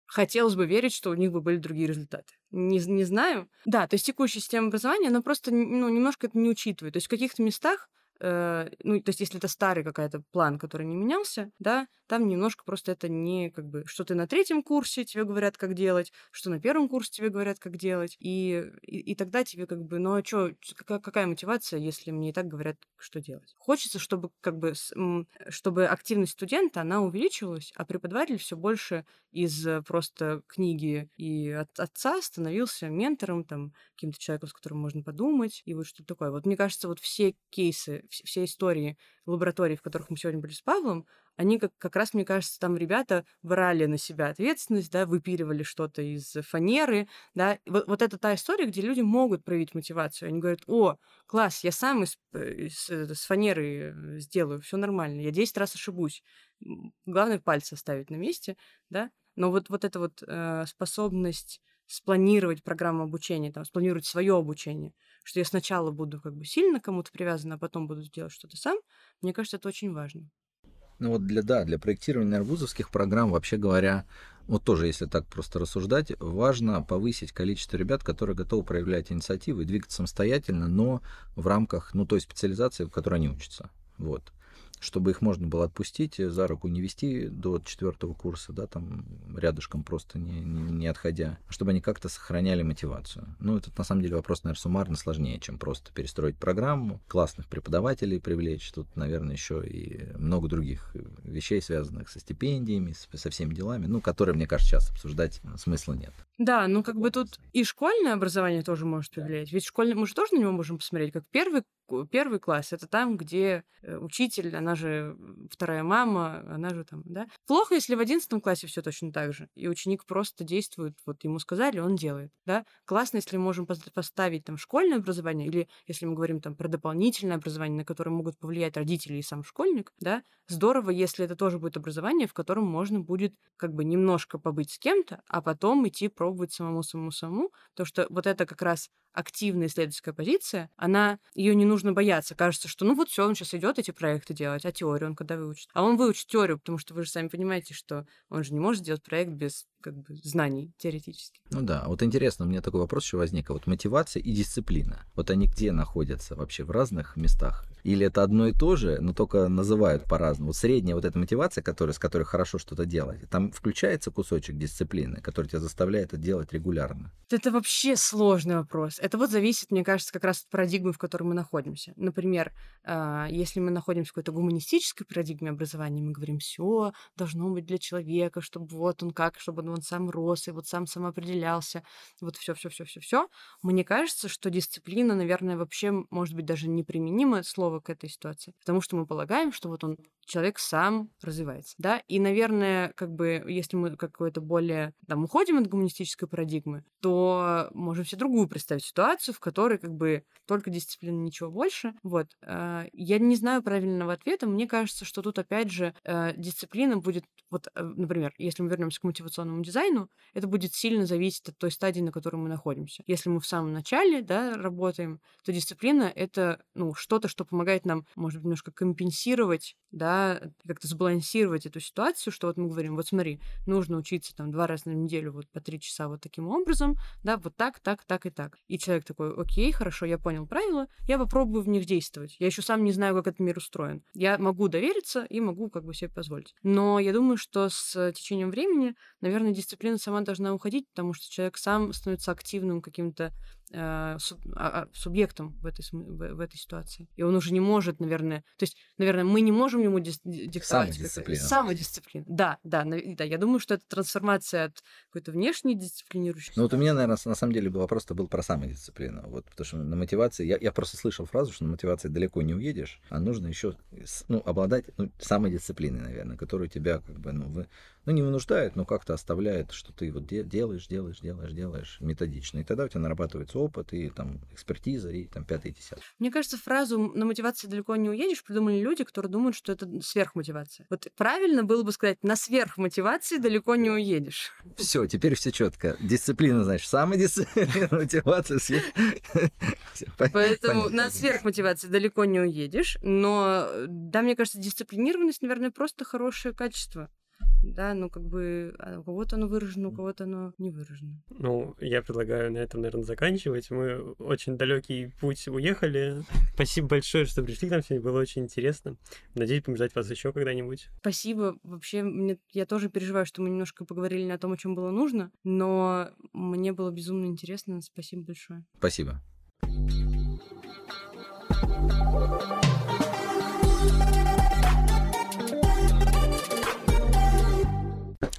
хотелось бы верить, что у них бы были другие результаты. Не, не знаю. Да, то есть текущая система образования, она просто ну, немножко это не учитывает. То есть в каких-то местах э, ну, то есть если это старый какой-то план, который не менялся, да, там немножко просто это не как бы, что ты на третьем курсе тебе говорят, как делать, что на первом курсе тебе говорят, как делать, и, и, и тогда тебе как бы, ну а что, какая, мотивация, если мне и так говорят, что делать? Хочется, чтобы как бы, чтобы активность студента, она увеличивалась, а преподаватель все больше из э, просто книги и от отца становился ментором, там, каким-то человеком, с которым можно подумать, и вот что-то такое. Вот мне кажется, вот все кейсы, все истории лабораторий, в которых мы сегодня были с Павлом, они как, как раз, мне кажется, там ребята брали на себя ответственность, да, выпиливали что-то из фанеры, да. Вот, вот это та история, где люди могут проявить мотивацию. Они говорят, о, класс, я сам из, э, из, э, с фанеры э, сделаю, все нормально, я 10 раз ошибусь. Главное пальцы оставить на месте, да. Но вот, вот эта вот э, способность спланировать программу обучения, там, спланировать свое обучение, что я сначала буду как бы сильно кому-то привязана, а потом буду делать что-то сам, мне кажется, это очень важно. Ну вот для, да, для проектирования арбузовских программ, вообще говоря, вот тоже, если так просто рассуждать, важно повысить количество ребят, которые готовы проявлять инициативу и двигаться самостоятельно, но в рамках, ну, той специализации, в которой они учатся. Вот чтобы их можно было отпустить, э, за руку не вести до четвертого курса, да, там рядышком просто не, не, не отходя, а чтобы они как-то сохраняли мотивацию. Ну, это на самом деле вопрос, наверное, суммарно сложнее, чем просто перестроить программу, классных преподавателей привлечь. Тут, наверное, еще и много других вещей, связанных со стипендиями, со всеми делами, ну, которые, мне кажется, сейчас обсуждать смысла нет. Да, ну как бы тут и школьное образование тоже может повлиять. Ведь школьное, мы же тоже на него можем посмотреть, как первый первый класс это там, где э, учитель, она же вторая мама, она же там, да. Плохо, если в одиннадцатом классе все точно так же, и ученик просто действует, вот ему сказали, он делает, да. Классно, если мы можем поставить там школьное образование, или если мы говорим там про дополнительное образование, на которое могут повлиять родители и сам школьник, да. Здорово, если это тоже будет образование, в котором можно будет как бы немножко побыть с кем-то, а потом идти про пробовать самому, самому, самому, потому что вот это как раз активная исследовательская позиция, она, ее не нужно бояться. Кажется, что ну вот все, он сейчас идет эти проекты делать, а теорию он когда выучит? А он выучит теорию, потому что вы же сами понимаете, что он же не может сделать проект без как бы знаний теоретически. Ну да, вот интересно, у меня такой вопрос еще возник. А вот мотивация и дисциплина, вот они где находятся вообще? В разных местах? Или это одно и то же, но только называют по-разному? Вот средняя вот эта мотивация, которая, с которой хорошо что-то делать, там включается кусочек дисциплины, который тебя заставляет это делать регулярно? Это вообще сложный вопрос. Это вот зависит, мне кажется, как раз от парадигмы, в которой мы находимся. Например, а, если мы находимся в какой-то гуманистической парадигме образования, мы говорим, все должно быть для человека, чтобы вот он как, чтобы он сам рос и вот сам самоопределялся, вот все, все, все, все, все. Мне кажется, что дисциплина, наверное, вообще может быть даже неприменимое слово к этой ситуации, потому что мы полагаем, что вот он человек сам развивается, да, и, наверное, как бы, если мы какое-то более, там, уходим от гуманистической парадигмы, то можем себе другую представить ситуацию, в которой, как бы, только дисциплина, ничего больше, вот. А, я не знаю правильного ответа, мне кажется, что тут, опять же, э, дисциплина будет, вот, э, например, если мы вернемся к мотивационному дизайну, это будет сильно зависеть от той стадии, на которой мы находимся. Если мы в самом начале, да, работаем, то дисциплина — это, ну, что-то, что помогает нам, может быть, немножко компенсировать, да, как-то сбалансировать эту ситуацию, что вот мы говорим, вот смотри, нужно учиться там два раза на неделю вот по три часа вот таким образом, да, вот так, так, так и так. И человек такой, окей, хорошо, я понял правила, я попробую в них действовать. Я еще сам не знаю, как этот мир устроен. Я могу довериться и могу как бы себе позволить. Но я думаю, что с течением времени, наверное, дисциплина сама должна уходить, потому что человек сам становится активным каким-то субъектом в этой, в, этой ситуации. И он уже не может, наверное... То есть, наверное, мы не можем ему диктовать... Самодисциплина. Самодисциплина. Да, да, да. Я думаю, что это трансформация от какой-то внешней дисциплинирующей Ну вот у меня, наверное, на самом деле вопрос-то был про самодисциплину. Вот, потому что на мотивации... Я, я просто слышал фразу, что на мотивации далеко не уедешь, а нужно еще ну, обладать ну, самодисциплиной, наверное, которую тебя как бы, ну, вы, ну, не вынуждает, но как-то оставляет, что ты вот делаешь, делаешь, делаешь, делаешь методично. И тогда у тебя нарабатывается опыт, и там экспертиза, и там пятый, десятый. Мне кажется, фразу «на мотивации далеко не уедешь» придумали люди, которые думают, что это сверхмотивация. Вот правильно было бы сказать «на сверхмотивации далеко не уедешь». Все, теперь все четко. Дисциплина, значит, самодисциплина, [LAUGHS] мотивация, сверх... [LAUGHS] Поэтому на сверхмотивации далеко не уедешь, но, да, мне кажется, дисциплинированность, наверное, просто хорошее качество да, ну как бы а у кого-то оно выражено, у кого-то оно не выражено. Ну, я предлагаю на этом, наверное, заканчивать. Мы очень далекий путь уехали. [LAUGHS] Спасибо большое, что пришли к нам сегодня, было очень интересно. Надеюсь, будем ждать вас еще когда-нибудь. Спасибо. Вообще, мне, я тоже переживаю, что мы немножко поговорили не о том, о чем было нужно, но мне было безумно интересно. Спасибо большое. Спасибо.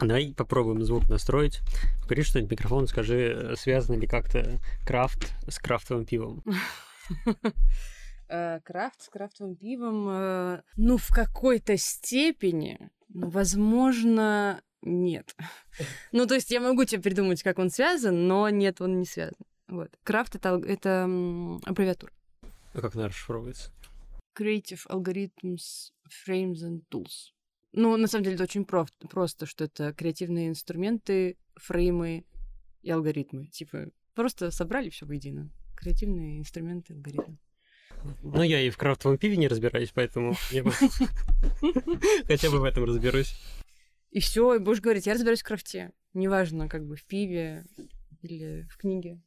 Давай попробуем звук настроить. Говори что-нибудь микрофон, скажи, э, связано ли как-то крафт с крафтовым пивом? [LAUGHS] Э, крафт с крафтовым пивом, э, ну, в какой-то степени, ну, возможно, нет. [LAUGHS] Ну, то есть я могу тебе придумать, как он связан, но нет, он не связан. Вот. Крафт это, это аббревиатура. А как она расшифровывается? Creative Algorithms, Frames and Tools. Ну, на самом деле, это очень прост, просто, что это креативные инструменты, фреймы и алгоритмы. Типа, просто собрали все воедино. Креативные инструменты, алгоритмы. Ну, я и в крафтовом пиве не разбираюсь, поэтому я [LAUGHS] хотя бы в этом разберусь. И все, и будешь говорить, я разбираюсь в крафте. Неважно, как бы в пиве или в книге.